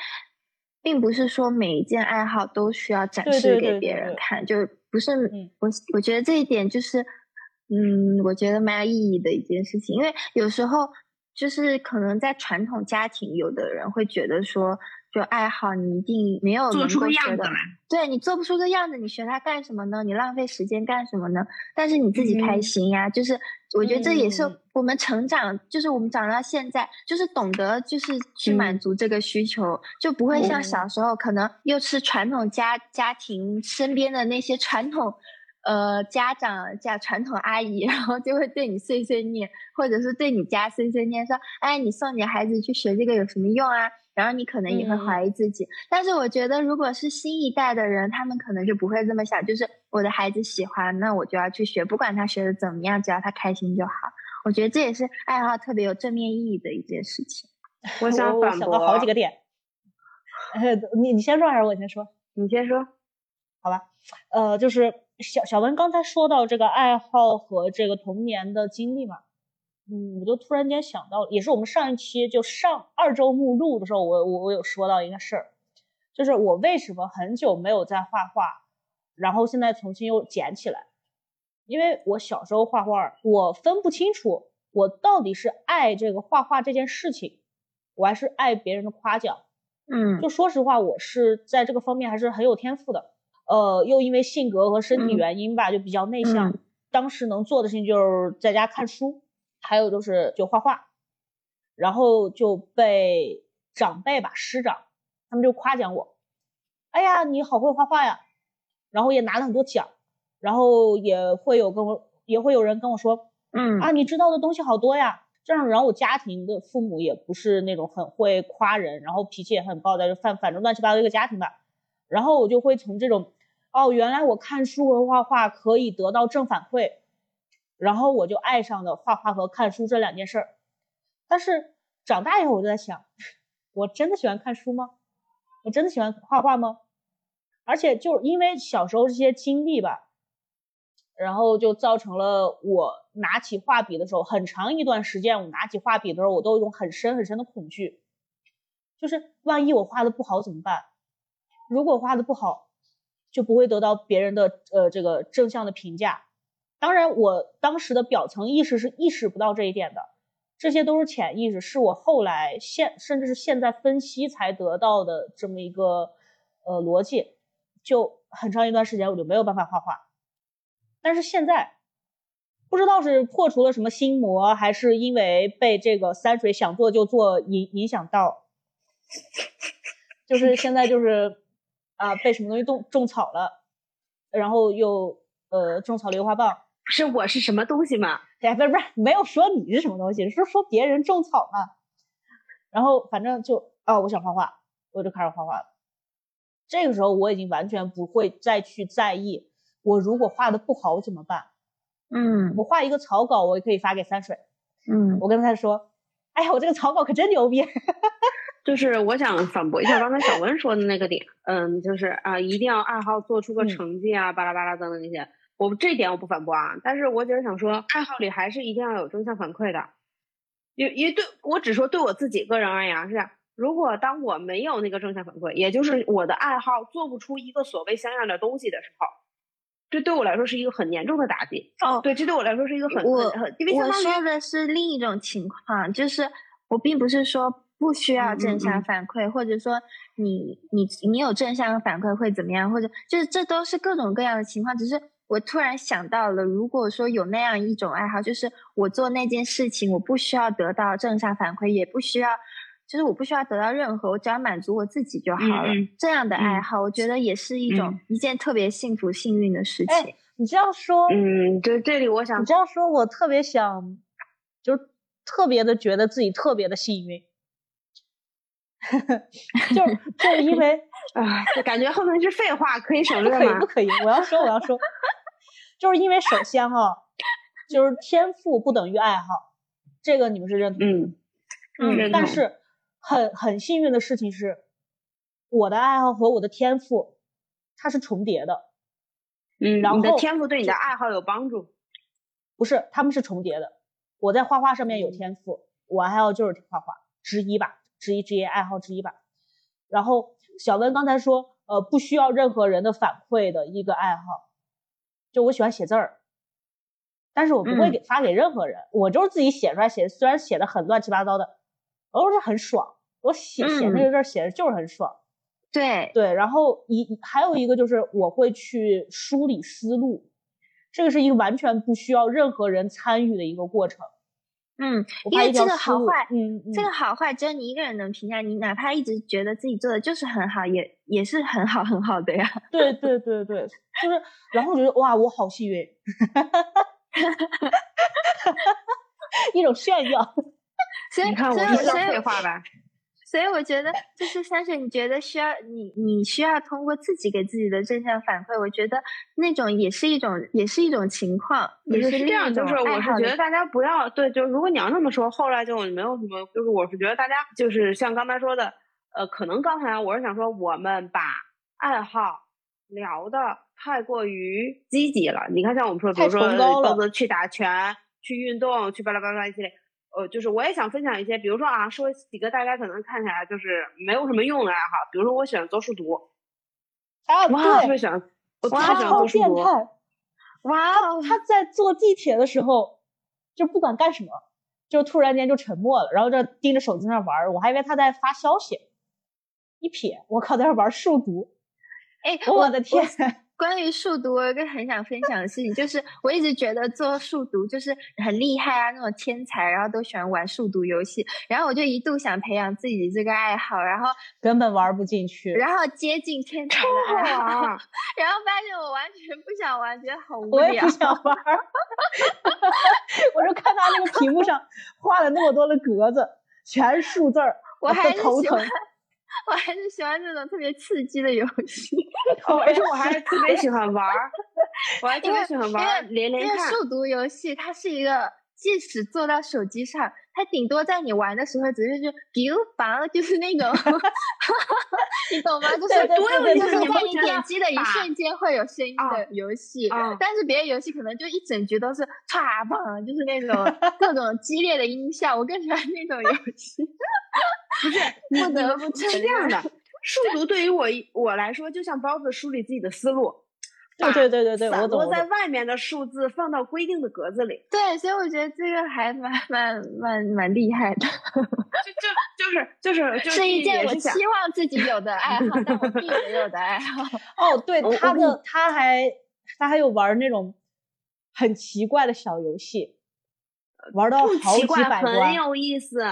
并不是说每一件爱好都需要展示给别人看，就不是我我觉得这一点就是，嗯，我觉得蛮有意义的一件事情，因为有时候就是可能在传统家庭，有的人会觉得说。就爱好，你一定没有做出个样子来。对你做不出个样子，你学它干什么呢？你浪费时间干什么呢？但是你自己开心呀，就是我觉得这也是我们成长，就是我们长到现在，就是懂得就是去满足这个需求，就不会像小时候可能又是传统家家庭身边的那些传统呃家长加传统阿姨，然后就会对你碎碎念，或者是对你家碎碎念说，哎，你送你孩子去学这个有什么用啊？然后你可能也会怀疑自己，但是我觉得，如果是新一代的人，他们可能就不会这么想，就是我的孩子喜欢，那我就要去学，不管他学的怎么样，只要他开心就好。我觉得这也是爱好特别有正面意义的一件事情。[LAUGHS] 我想反驳好几个点。[LAUGHS] 你你先说还是我先说？你先说，好吧。呃，就是小小文刚才说到这个爱好和这个童年的经历嘛。嗯，我就突然间想到，也是我们上一期就上二周目录的时候，我我我有说到一个事儿，就是我为什么很久没有在画画，然后现在重新又捡起来，因为我小时候画画，我分不清楚我到底是爱这个画画这件事情，我还是爱别人的夸奖。嗯，就说实话，我是在这个方面还是很有天赋的，呃，又因为性格和身体原因吧，就比较内向，当时能做的事情就是在家看书。还有就是就画画，然后就被长辈吧师长，他们就夸奖我，哎呀你好会画画呀，然后也拿了很多奖，然后也会有跟我也会有人跟我说，嗯啊你知道的东西好多呀，这样，然后我家庭的父母也不是那种很会夸人，然后脾气也很暴躁，就反反正乱七八糟一个家庭吧。然后我就会从这种，哦，原来我看书和画画可以得到正反馈，然后我就爱上了画画和看书这两件事儿。但是长大以后，我就在想，我真的喜欢看书吗？我真的喜欢画画吗？而且就因为小时候这些经历吧。然后就造成了我拿起画笔的时候，很长一段时间，我拿起画笔的时候，我都有一种很深很深的恐惧，就是万一我画的不好怎么办？如果画的不好，就不会得到别人的呃这个正向的评价。当然，我当时的表层意识是意识不到这一点的，这些都是潜意识，是我后来现甚至是现在分析才得到的这么一个呃逻辑。就很长一段时间，我就没有办法画画。但是现在不知道是破除了什么心魔，还是因为被这个三水想做就做影影响到，就是现在就是啊被什么东西种种草了，然后又呃种草了油画棒，是我是什么东西吗？哎，不是不是，没有说你是什么东西，是说别人种草嘛。然后反正就啊，我想画画，我就开始画画了。这个时候我已经完全不会再去在意。我如果画的不好怎么办？嗯，我画一个草稿，我也可以发给三水。嗯，我跟他说，哎呀，我这个草稿可真牛逼。[LAUGHS] 就是我想反驳一下刚才小温说的那个点，嗯，就是啊，一定要爱好做出个成绩啊，巴拉巴拉等等那些，我这点我不反驳啊。但是我只是想说，爱好里还是一定要有正向反馈的。因因为对我只说对我自己个人而言是，如果当我没有那个正向反馈，也就是我的爱好做不出一个所谓像样的东西的时候。这对我来说是一个很严重的打击哦。对，这对我来说是一个很我很我说的是另一种情况，就是我并不是说不需要正向反馈，或者说你你你有正向反馈会怎么样，或者就是这都是各种各样的情况。只是我突然想到了，如果说有那样一种爱好，就是我做那件事情，我不需要得到正向反馈，也不需要。就是我不需要得到任何，我只要满足我自己就好了。这样的爱好，我觉得也是一种一件特别幸福、幸运的事情。你这样说，嗯，对，这里我想你这样说，我特别想，就特别的觉得自己特别的幸运，[LAUGHS] 就就是因为啊，就感觉后面是废话，可以省略吗？不可以，我要说，我要说，就是因为首先哈，就是天赋不等于爱好，这个你们是认同嗯嗯，但是。很很幸运的事情是，我的爱好和我的天赋，它是重叠的。嗯，然后你的天赋对你的爱好有帮助？不是，他们是重叠的。我在画画上面有天赋，我爱好就是画画之一吧，之一之一爱好之一吧。然后小温刚才说，呃，不需要任何人的反馈的一个爱好，就我喜欢写字儿，但是我不会给发给任何人，我就是自己写出来写，虽然写的很乱七八糟的。都是很爽，我写写那个字写的就是很爽，对对。然后一还有一个就是我会去梳理思路，这个是一个完全不需要任何人参与的一个过程。嗯，因为这个好坏，嗯，这个好坏只有你一个人能评价。你哪怕一直觉得自己做的就是很好，也也是很好很好的呀。[LAUGHS] 对对对对，就是，然后觉得哇，我好幸运，[LAUGHS] 一种炫耀。[LAUGHS] 所以，所以，所以，废话吧。所以我觉得，就是三水，你觉得需要你，你需要通过自己给自己的正向反馈。我觉得那种也是一种，也是一种情况，也是这样。就是我是觉得大家不要对，就是如果你要那么说，后来就没有什么。就是我是觉得大家就是像刚才说的，呃，可能刚才我是想说，我们把爱好聊的太过于积极了。你看，像我们说，比如说去打拳、去运动、去巴拉巴拉一系列。呃，就是我也想分享一些，比如说啊，说几个大家可能看起来就是没有什么用的爱好，比如说我喜欢做数独，啊，我特别喜欢，我特别喜欢做数独，哇，他在坐地铁的时候，就不管干什么，就突然间就沉默了，然后就盯着手机那玩，我还以为他在发消息，一瞥，我靠，在那玩数独，哎，我的天，关于数独，我有个很想分享的事情，就是我一直觉得做数独就是很厉害啊，那种天才，然后都喜欢玩数独游戏，然后我就一度想培养自己这个爱好，然后根本玩不进去，然后接近天才的爱好，然后发现我完全不想玩，觉得好无聊，我也不想玩，[LAUGHS] 我就看他那个屏幕上画了那么多的格子，全是数字儿，我还是头疼。我还是喜欢这种特别刺激的游戏，[LAUGHS] 而且我还是特别喜欢玩儿，我还特别喜欢玩连连看。数独游戏它是一个，即使做到手机上，它顶多在你玩的时候只是就丢房，就是那种，你懂吗？[LAUGHS] 就是多有意思，在你点击的一瞬间会有声音的游戏，但是别的游戏可能就一整局都是唰砰，就是那种 [LAUGHS] 各种激烈的音效，我更喜欢那种游戏。[LAUGHS] 不是，不得不是这样的。数独对于我我来说，就像包子梳理自己的思路，对对对对对，散落在外面的数字放到规定的格子里。对，所以我觉得这个还蛮蛮蛮蛮厉害的。就就就是就是是一件我希望自己有的爱好，但我并没有的爱好。[LAUGHS] 哦，对，他的他还他还有玩那种很奇怪的小游戏，玩到好几百关，很有意思。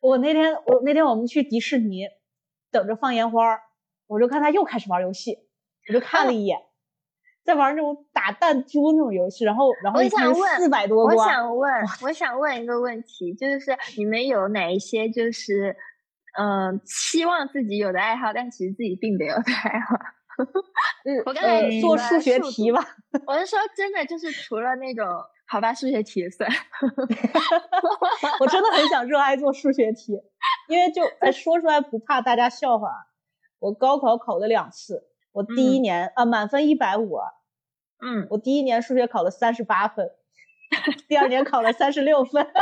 我那天我那天我们去迪士尼，等着放烟花，我就看他又开始玩游戏，我就看了一眼，在玩那种打弹珠那种游戏，然后然后一看四百多关。我想问，我想问一个问题，就是你们有哪一些就是嗯希望自己有的爱好，但其实自己并没有的爱好？[LAUGHS] 嗯，[LAUGHS] 我刚才做数学题吧。我是说真的，就是除了那种。好吧，数学题算。[LAUGHS] 我真的很想热爱做数学题，因为就哎说出来不怕大家笑话。我高考考了两次，我第一年啊满分一百五，嗯，我第一年数学考了三十八分，第二年考了三十六分。[LAUGHS]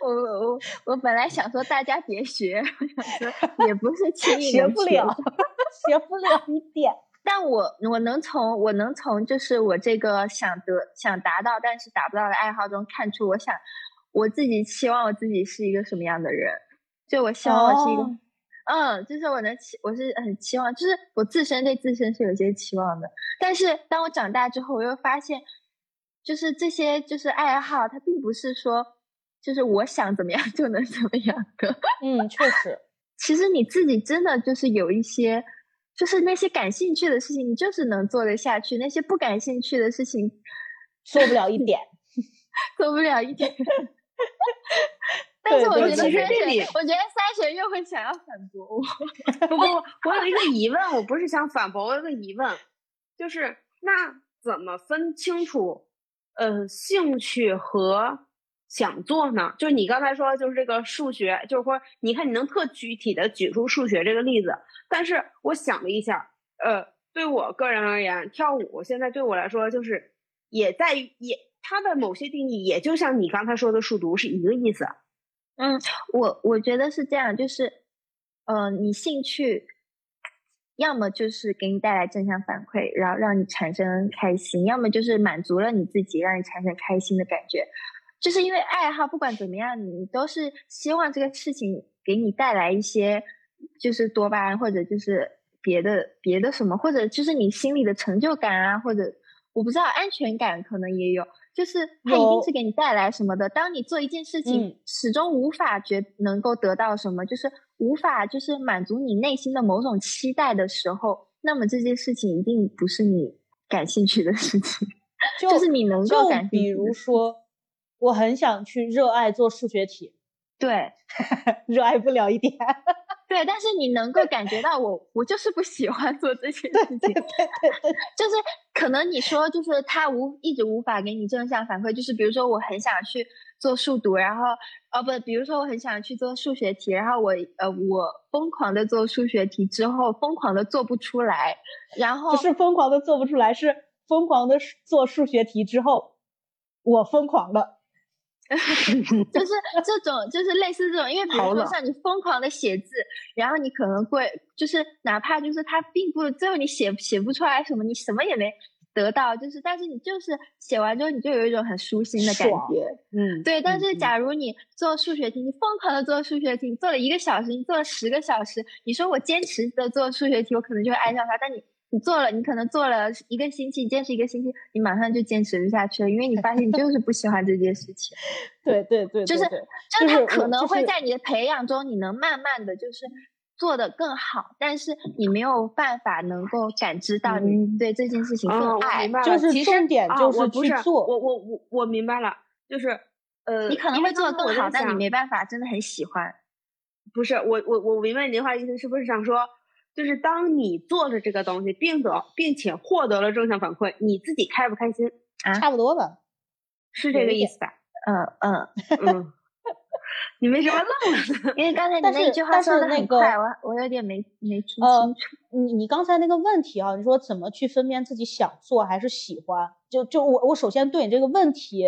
我我我本来想说大家别学，我想说也不是轻易 [LAUGHS] 学不了，[LAUGHS] 学不了一点。但我我能从我能从就是我这个想得想达到但是达不到的爱好中看出，我想我自己期望我自己是一个什么样的人，就我希望我是一个，嗯，就是我能期我是很期望，就是我自身对自身是有些期望的。但是当我长大之后，我又发现，就是这些就是爱好，它并不是说就是我想怎么样就能怎么样的。[LAUGHS] 嗯，确实，其实你自己真的就是有一些。就是那些感兴趣的事情，你就是能做得下去；那些不感兴趣的事情，[LAUGHS] 做不了一点，做不了一点。但是我觉得其实这里，我觉得三水又会想要反驳我。不不，我有一个疑问，我不是想反驳，我有个疑问，就是那怎么分清楚，呃，兴趣和想做呢？就是你刚才说，就是这个数学，就是说，你看你能特具体的举出数学这个例子。但是我想了一下，呃，对我个人而言，跳舞现在对我来说就是也在于也它的某些定义，也就像你刚才说的数独是一个意思。嗯，我我觉得是这样，就是，呃，你兴趣要么就是给你带来正向反馈，然后让你产生开心，要么就是满足了你自己，让你产生开心的感觉。就是因为爱好，不管怎么样，你都是希望这个事情给你带来一些。就是多巴胺，或者就是别的别的什么，或者就是你心里的成就感啊，或者我不知道安全感可能也有，就是它一定是给你带来什么的。当你做一件事情始终无法觉能够得到什么，就是无法就是满足你内心的某种期待的时候，那么这件事情一定不是你感兴趣的事情，[LAUGHS] 就是你能够感。比如说，我很想去热爱做数学题，对，[LAUGHS] 热爱不了一点。对，但是你能够感觉到我，我就是不喜欢做这些事情。对对对，[LAUGHS] 就是可能你说，就是他无一直无法给你正向反馈。就是比如说，我很想去做数独，然后哦不，比如说我很想去做数学题，然后我呃我疯狂的做数学题之后，疯狂的做不出来，然后不是疯狂的做不出来，是疯狂的做数学题之后，我疯狂了。[LAUGHS] 就是这种，就是类似这种，因为比如说像你疯狂的写字，然后你可能会就是哪怕就是他并不最后你写写不出来什么，你什么也没得到，就是但是你就是写完之后你就有一种很舒心的感觉，嗯，对。但是假如你做数学题，你疯狂的做数学题，你做了一个小时，你做了十个小时，你说我坚持的做数学题，我可能就会爱上它，但你。你做了，你可能做了一个星期，坚持一个星期，你马上就坚持不下去了，因为你发现你就是不喜欢这件事情。[LAUGHS] 对对对，就是，就是他可能会在你的培养中，你能慢慢的就是做的更好，但是你没有办法能够感知到你对这件事情更爱。就是重点就是去做。我我我我明白了，就是呃，你可能会做的更好，但你没办法真的很喜欢。不是我我我明白你的话意思，是不是想说？就是当你做了这个东西，并得并且获得了正向反馈，你自己开不开心啊？差不多吧，是这个意思吧？嗯嗯嗯。[LAUGHS] 你为什么 [LAUGHS] 愣了？因为刚才 [LAUGHS] 你那句话说的很快，我我有点没没听清楚。你你刚才那个问题啊，你说怎么去分辨自己想做还是喜欢？就就我我首先对你这个问题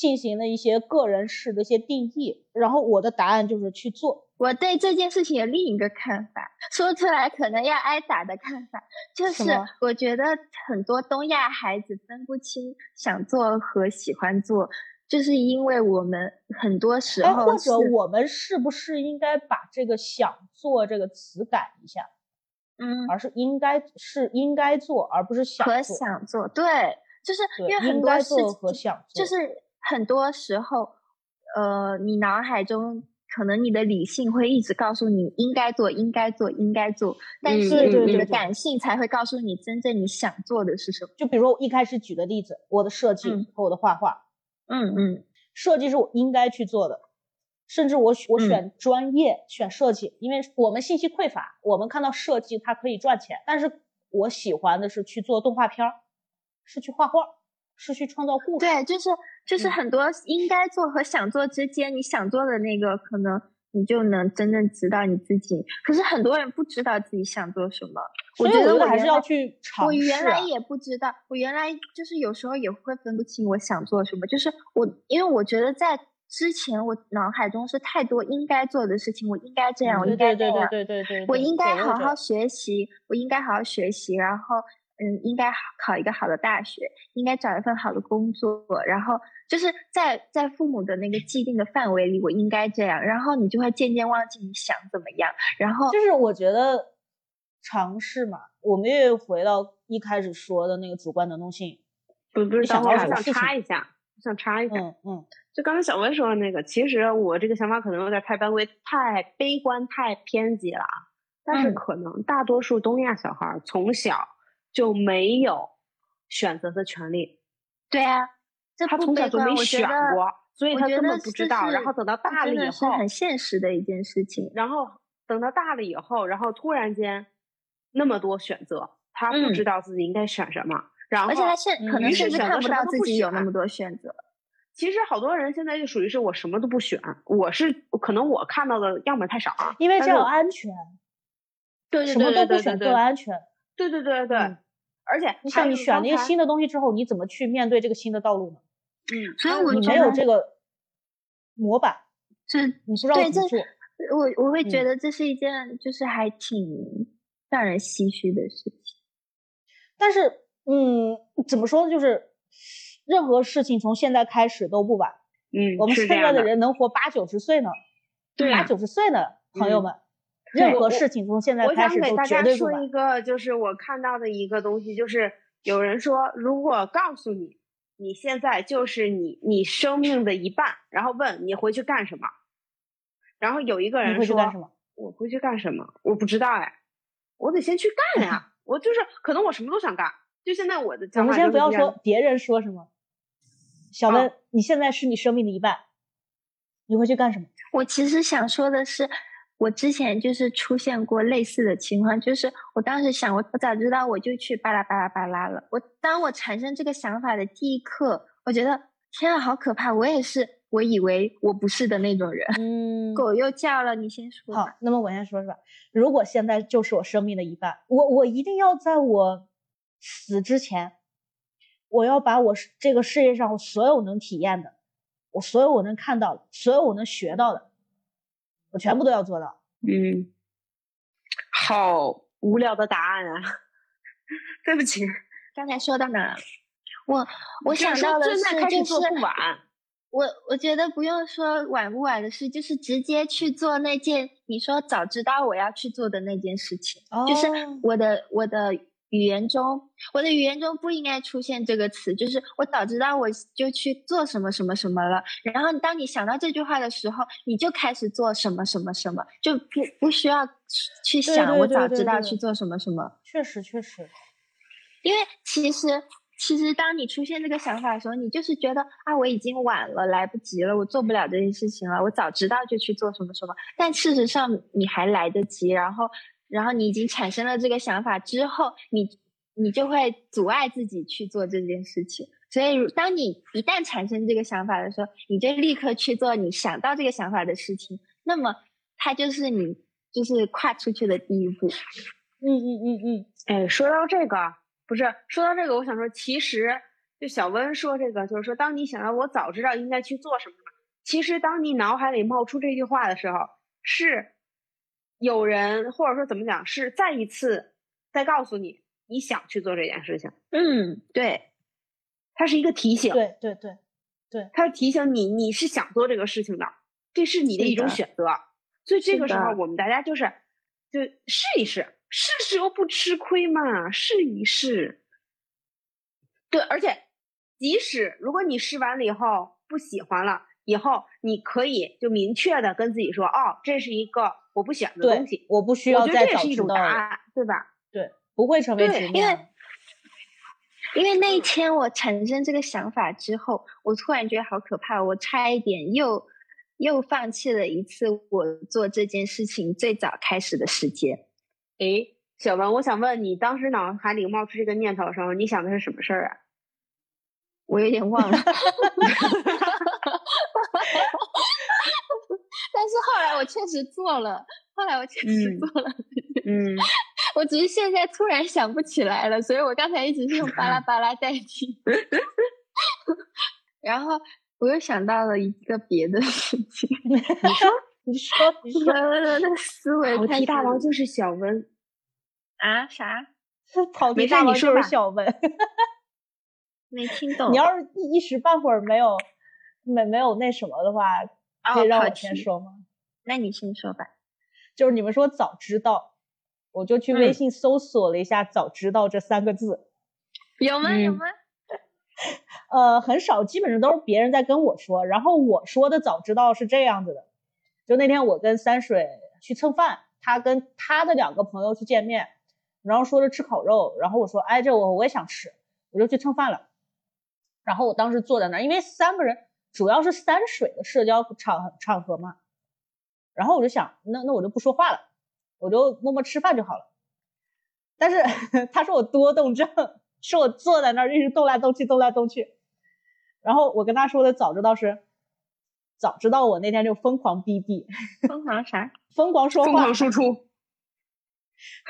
进行了一些个人式的一些定义，然后我的答案就是去做。我对这件事情有另一个看法，说出来可能要挨打的看法，就是我觉得很多东亚孩子分不清想做和喜欢做，就是因为我们很多时候，或者我们是不是应该把这个“想做”这个词改一下？嗯，而是应该是应该做，而不是想和想做。对，就是因为很多事情，就是很多时候，呃，你脑海中。可能你的理性会一直告诉你应该做，应该做，应该做，但是你的感性才会告诉你真正你想做的是什么。就比如我一开始举的例子，我的设计和我的画画，嗯嗯，设计是我应该去做的，甚至我我选专业选设计，因为我们信息匮乏，我们看到设计它可以赚钱，但是我喜欢的是去做动画片儿，是去画画，是去创造故事。对，就是。就是很多应该做和想做之间，你想做的那个，可能你就能真正知道你自己。可是很多人不知道自己想做什么，我觉得我还是要去尝试。我原来也不知道，我原来就是有时候也会分不清我想做什么。就是我，因为我觉得在之前我脑海中是太多应该做的事情，我应该这样，我应该那样，对对对，我应该好好学习，我应该好好学习，然后。嗯，应该考一个好的大学，应该找一份好的工作，然后就是在在父母的那个既定的范围里，我应该这样，然后你就会渐渐忘记你想怎么样，然后就是我觉得尝试嘛，我们又回到一开始说的那个主观能动性，不不是，想我想插一下，我想插一下，嗯嗯，就刚才小薇说的那个，其实我这个想法可能有点太卑微、太悲观、太偏激了，但是可能大多数东亚小孩从小。就没有选择的权利，对啊，他从小就没选过，所以他根本不知道。然后等到大了以后，很现实的一件事情。然后等到大了以后，然后突然间那么多选择，他不知道自己应该选什么。然后，而且他现可能甚至看不到自己有那么多选择。其实好多人现在就属于是我什么都不选，我是可能我看到的样本太少，因为这样安全。对对对对对，什么都不选更安全。对对对对，而且你像你选了一个新的东西之后，你怎么去面对这个新的道路呢？嗯，所以我你没有这个模板，这你不知道怎么做。我我会觉得这是一件就是还挺让人唏嘘的事情。但是，嗯，怎么说呢？就是任何事情从现在开始都不晚。嗯，我们现在的人能活八九十岁呢，八九十岁呢，朋友们。任何事情从现在开始都绝对不说一个，就是我看到的一个东西，就是有人说，如果告诉你你现在就是你你生命的一半，然后问你回去干什么，然后有一个人说，我回去干什么？我不知道哎，我得先去干呀。[LAUGHS] 我就是可能我什么都想干，就现在我的。咱们先不要说别人说什么，小温，你现在是你生命的一半，你会去干什么？我其实想说的是。我之前就是出现过类似的情况，就是我当时想，我我早知道我就去巴拉巴拉巴拉了。我当我产生这个想法的第一刻，我觉得天啊，好可怕！我也是，我以为我不是的那种人。嗯，狗又叫了，你先说。好，那么我先说说，如果现在就是我生命的一半，我我一定要在我死之前，我要把我这个世界上我所有能体验的，我所有我能看到的，所有我能学到的。我全部都要做到。嗯，好无聊的答案啊！[LAUGHS] 对不起，刚才说到哪？我我想到的是，就是我我觉得不用说晚不晚的事，就是直接去做那件你说早知道我要去做的那件事情。就是我的我的语言中，我的语言中不应该出现这个词。就是我早知道我就去做什么什么什么了。然后当你想到这句话的时候，你就开始做什么什么什么，就不不需要去想我早知道去做什么什么。确实确实，因为其实。其实，当你出现这个想法的时候，你就是觉得啊，我已经晚了，来不及了，我做不了这件事情了。我早知道就去做什么什么，但事实上你还来得及。然后，然后你已经产生了这个想法之后，你你就会阻碍自己去做这件事情。所以，当你一旦产生这个想法的时候，你就立刻去做你想到这个想法的事情。那么，它就是你就是跨出去的第一步。嗯嗯嗯嗯。哎，说到这个。不是说到这个，我想说，其实就小温说这个，就是说，当你想到我早知道应该去做什么，其实当你脑海里冒出这句话的时候，是有人或者说怎么讲，是再一次再告诉你你想去做这件事情。嗯，对，它是一个提醒。对对对对，它提醒你你是想做这个事情的，这是你的一种选择。所以这个时候，我们大家就是就试一试。试试又不吃亏嘛，试一试。对，而且即使如果你试完了以后不喜欢了，以后你可以就明确的跟自己说，哦，这是一个我不喜欢的东西，我不需要再找知道，对吧？对，不会成为执念。因为 [LAUGHS] 因为那一天我产生这个想法之后，我突然觉得好可怕，我差一点又又放弃了一次我做这件事情最早开始的时间。诶，小文，我想问你，当时脑海里冒出这个念头的时候，你想的是什么事儿啊？[LAUGHS] 我有点忘了，[LAUGHS] 但是后来我确实做了，后来我确实做了，嗯，[LAUGHS] 我只是现在突然想不起来了，所以我刚才一直是用巴拉 [LAUGHS] 巴拉代替。[LAUGHS] 然后我又想到了一个别的事情，你说。你说，你说的思维跑题大王就是小温啊？啥？跑题大王就是小温，没听懂。你要是一时半会儿没有没没有那什么的话，可以让我先说吗？那你先说吧。就是你们说早知道，我就去微信搜索了一下“早知道”这三个字，有吗？有吗？呃，很少，基本上都是别人在跟我说，然后我说的“早知道”是这样子的。就那天我跟三水去蹭饭，他跟他的两个朋友去见面，然后说着吃烤肉，然后我说，哎，这我我也想吃，我就去蹭饭了。然后我当时坐在那儿，因为三个人主要是三水的社交场场合嘛，然后我就想，那那我就不说话了，我就默默吃饭就好了。但是 [LAUGHS] 他说我多动症，是我坐在那儿一直动来动去，动来动去。然后我跟他说的早知道是。早知道我那天就疯狂逼逼，疯狂啥？[LAUGHS] 疯狂说话，疯狂输出。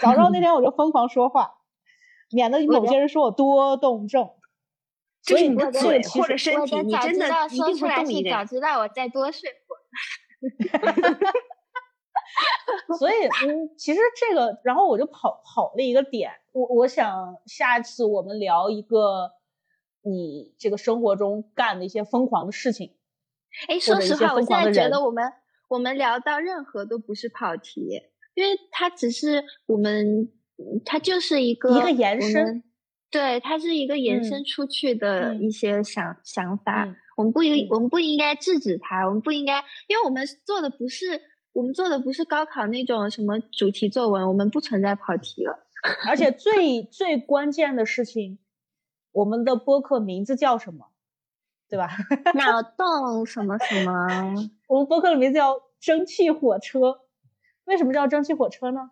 早知道那天我就疯狂说话，[LAUGHS] 免得某些人说我多动症。所以你的嘴或者身体，你真的一定会动一点。早知道我再多睡会儿。所以，嗯，其实这个，然后我就跑跑了一个点。我我想下一次我们聊一个你这个生活中干的一些疯狂的事情。哎，说实话，我现在觉得我们我们聊到任何都不是跑题，因为它只是我们，它就是一个一个延伸，对，它是一个延伸出去的一些想想法。我们不应我们不应该制止它，我们不应该，因为我们做的不是我们做的不是高考那种什么主题作文，我们不存在跑题了。而且最最关键的事情，我们的播客名字叫什么？对吧？[LAUGHS] 脑洞什么什么？我们播客的名字叫“蒸汽火车”，为什么叫“蒸汽火车”呢？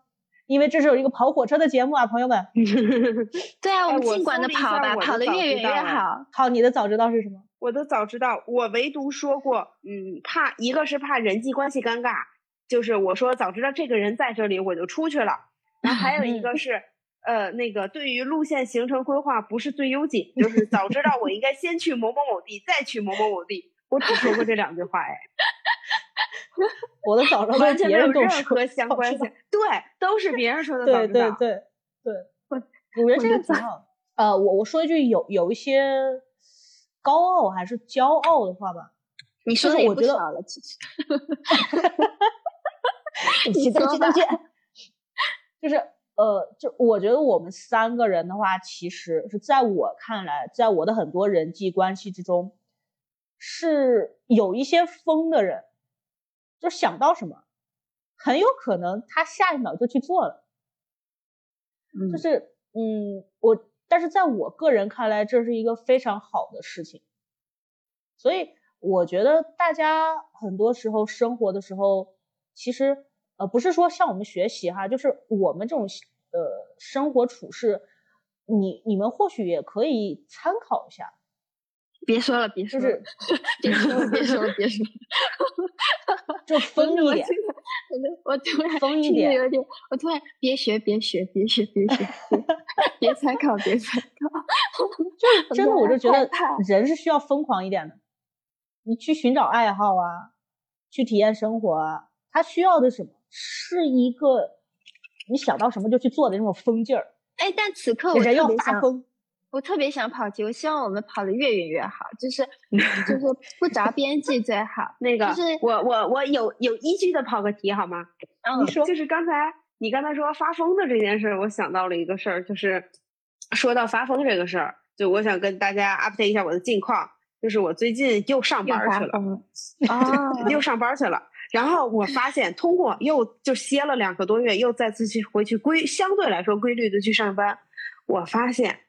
因为这是有一个跑火车的节目啊，朋友们。[LAUGHS] 对啊，我们尽管的跑吧，跑得越远越好。好，你的早知道是什么？我的早知道，我唯独说过，嗯，怕一个是怕人际关系尴尬，就是我说早知道这个人在这里，我就出去了。然后还有一个是。呃，那个对于路线行程规划不是最优解，就是早知道我应该先去某某某地，再去某某某地。[LAUGHS] 我只说过这两句话，哎，我的早知道完全没有任何相关性，[LAUGHS] 对，都是别人说的早知道。对对对对，我觉得这个挺好。呃，我我说一句有有一些高傲还是骄傲的话吧。你说的也不少了，其实。[LAUGHS] 对不起，对不起，对不起。就是呃，就我觉得我们三个人的话，其实是在我看来，在我的很多人际关系之中，是有一些疯的人，就想到什么，很有可能他下一秒就去做了。嗯，就是嗯，我但是在我个人看来，这是一个非常好的事情。所以我觉得大家很多时候生活的时候，其实。呃，不是说向我们学习哈，就是我们这种呃生活处事，你你们或许也可以参考一下。别说了，别说了，别说了，别说了，别说了，就疯一点。我突然疯一点，有点，我突然别学，别学，别学，别学，别参考，别参考。就真的，我就觉得人是需要疯狂一点的。你去寻找爱好啊，去体验生活啊，他需要的什么？是一个你想到什么就去做的那种疯劲儿，哎，但此刻我要发疯，我特别想跑题，我希望我们跑得越远越好，就是 [LAUGHS] 就是不着边际最好。那个，就是我我我有有依据的跑个题好吗？嗯，你说，就是刚才你刚才说发疯的这件事，我想到了一个事儿，就是说到发疯这个事儿，就我想跟大家 update 一下我的近况，就是我最近又上班去了，啊，[LAUGHS] 又上班去了。然后我发现，通过又就歇了两个多月，又再次去回去规相对来说规律的去上班，我发现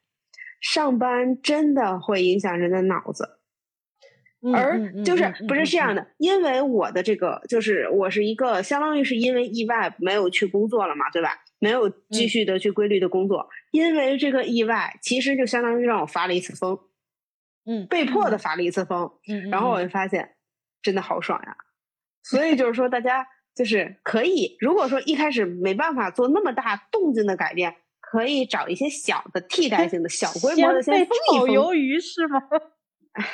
上班真的会影响人的脑子，而就是不是这样的，因为我的这个就是我是一个相当于是因为意外没有去工作了嘛，对吧？没有继续的去规律的工作，因为这个意外，其实就相当于让我发了一次疯，嗯，被迫的发了一次疯，嗯，然后我就发现真的好爽呀。所以就是说，大家就是可以，如果说一开始没办法做那么大动静的改变，可以找一些小的替代性的 [LAUGHS] 小规模的先封一封。鱿鱼是吗？哎，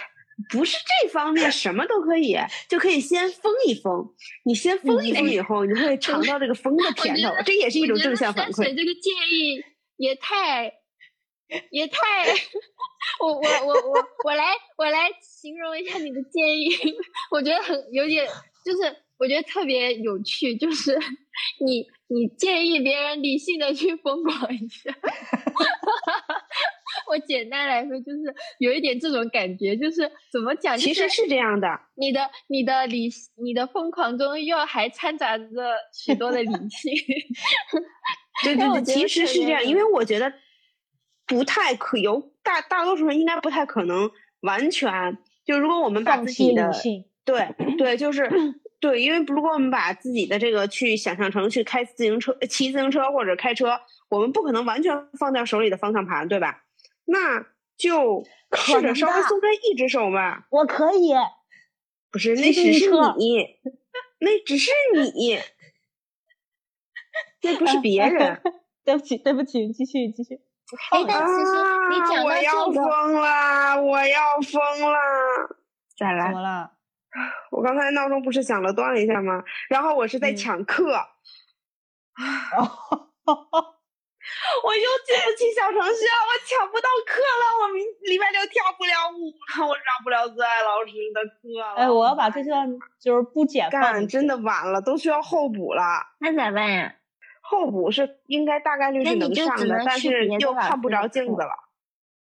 不是这方面，什么都可以，就可以先封一封。你先封一封以后，你会尝到这个封的甜头，这也是一种正向反馈。这个建议也太也太，我我我我我来我来形容一下你的建议，[LAUGHS] 我觉得很有点。就是我觉得特别有趣，就是 [LAUGHS] 你你建议别人理性的去疯狂一下，[LAUGHS] 我简单来说就是有一点这种感觉，就是怎么讲？其实是这样的，你的你的理你的疯狂中又还掺杂着许多的理性。对 [LAUGHS] 对对，其实是这样，因为我觉得不太可有大大多数人应该不太可能完全就如果我们把自己的。对对，就是对，因为如果我们把自己的这个去想象成去开自行车、骑自行车或者开车，我们不可能完全放掉手里的方向盘，对吧？那就试着稍微松开一只手吧。我可以，不是，那只是你，那只是你，[LAUGHS] 那不是别人。[LAUGHS] 对不起，对不起，继续继续。[LAUGHS] 哎，但其实你讲到这个，我要疯了，我要疯了，再来。怎么了？我刚才闹钟不是响了，断了一下吗？然后我是在抢课，[LAUGHS] 我又进不去小程序，我抢不到课了，我明礼拜六跳不了舞了，我上不了最爱老师的课了。哎，我要把这段就是不减干，真的晚了，都需要候补了。那咋办呀？候补是应该大概率是能上的，但是又看不着镜子了。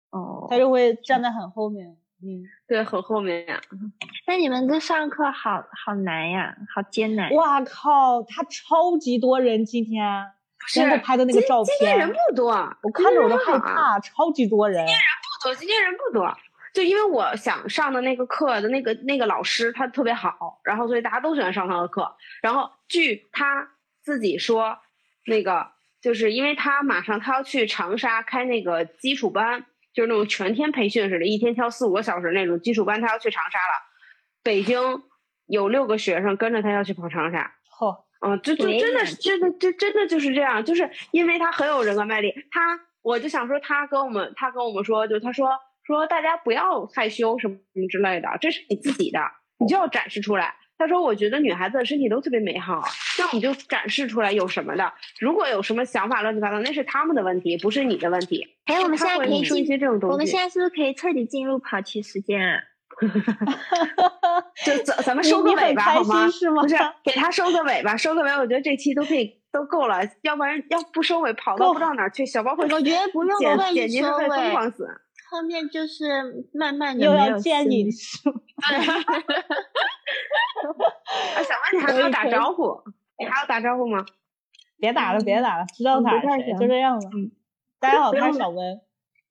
哦，他就会站在很后面。嗯，对，很后面呀。[LAUGHS] 那你们这上课好好难呀，好艰难。哇靠，他超级多人今天，现在拍的那个照片。今天人不多，我看着我都害怕，超级多人。今天人不多，今天人不多，就因为我想上的那个课的那个那个老师他特别好，然后所以大家都喜欢上他的课。然后据他自己说，那个就是因为他马上他要去长沙开那个基础班。就是那种全天培训似的，一天挑四五个小时那种基础班，他要去长沙了。北京有六个学生跟着他要去跑长沙。嚯，嗯，就就真的是真的，就真的就是这样，就是因为他很有人格魅力。他，我就想说，他跟我们，他跟我们说，就他说说大家不要害羞什么什么之类的，这是你自己的，你就要展示出来。他说，我觉得女孩子的身体都特别美好，就那我们就展示出来有什么的。如果有什么想法乱七八糟，那是他们的问题，不是你的问题。哎，我们现在可以说一些这种东西。我们现在是不是可以彻底进入跑题时间啊？[LAUGHS] 就咱咱们收个尾吧好吗？是吗？不是，给他收个尾吧，收个尾，我觉得这期都可以都够了，要不然要不收尾，跑到不知道哪去。小包会，我觉得不用剪剪辑会疯狂死。后面就是慢慢的又要见你，对。啊，[LAUGHS] 小文，你还没有打招呼？你还要打招呼吗？别打了，别打了，知道他谁，就这样了。大家好，我是小温。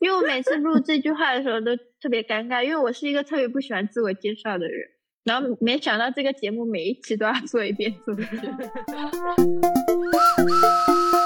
因为我每次录这句话的时候都特别尴尬，因为我是一个特别不喜欢自我介绍的人，然后没想到这个节目每一期都要做一遍自我介绍。[LAUGHS]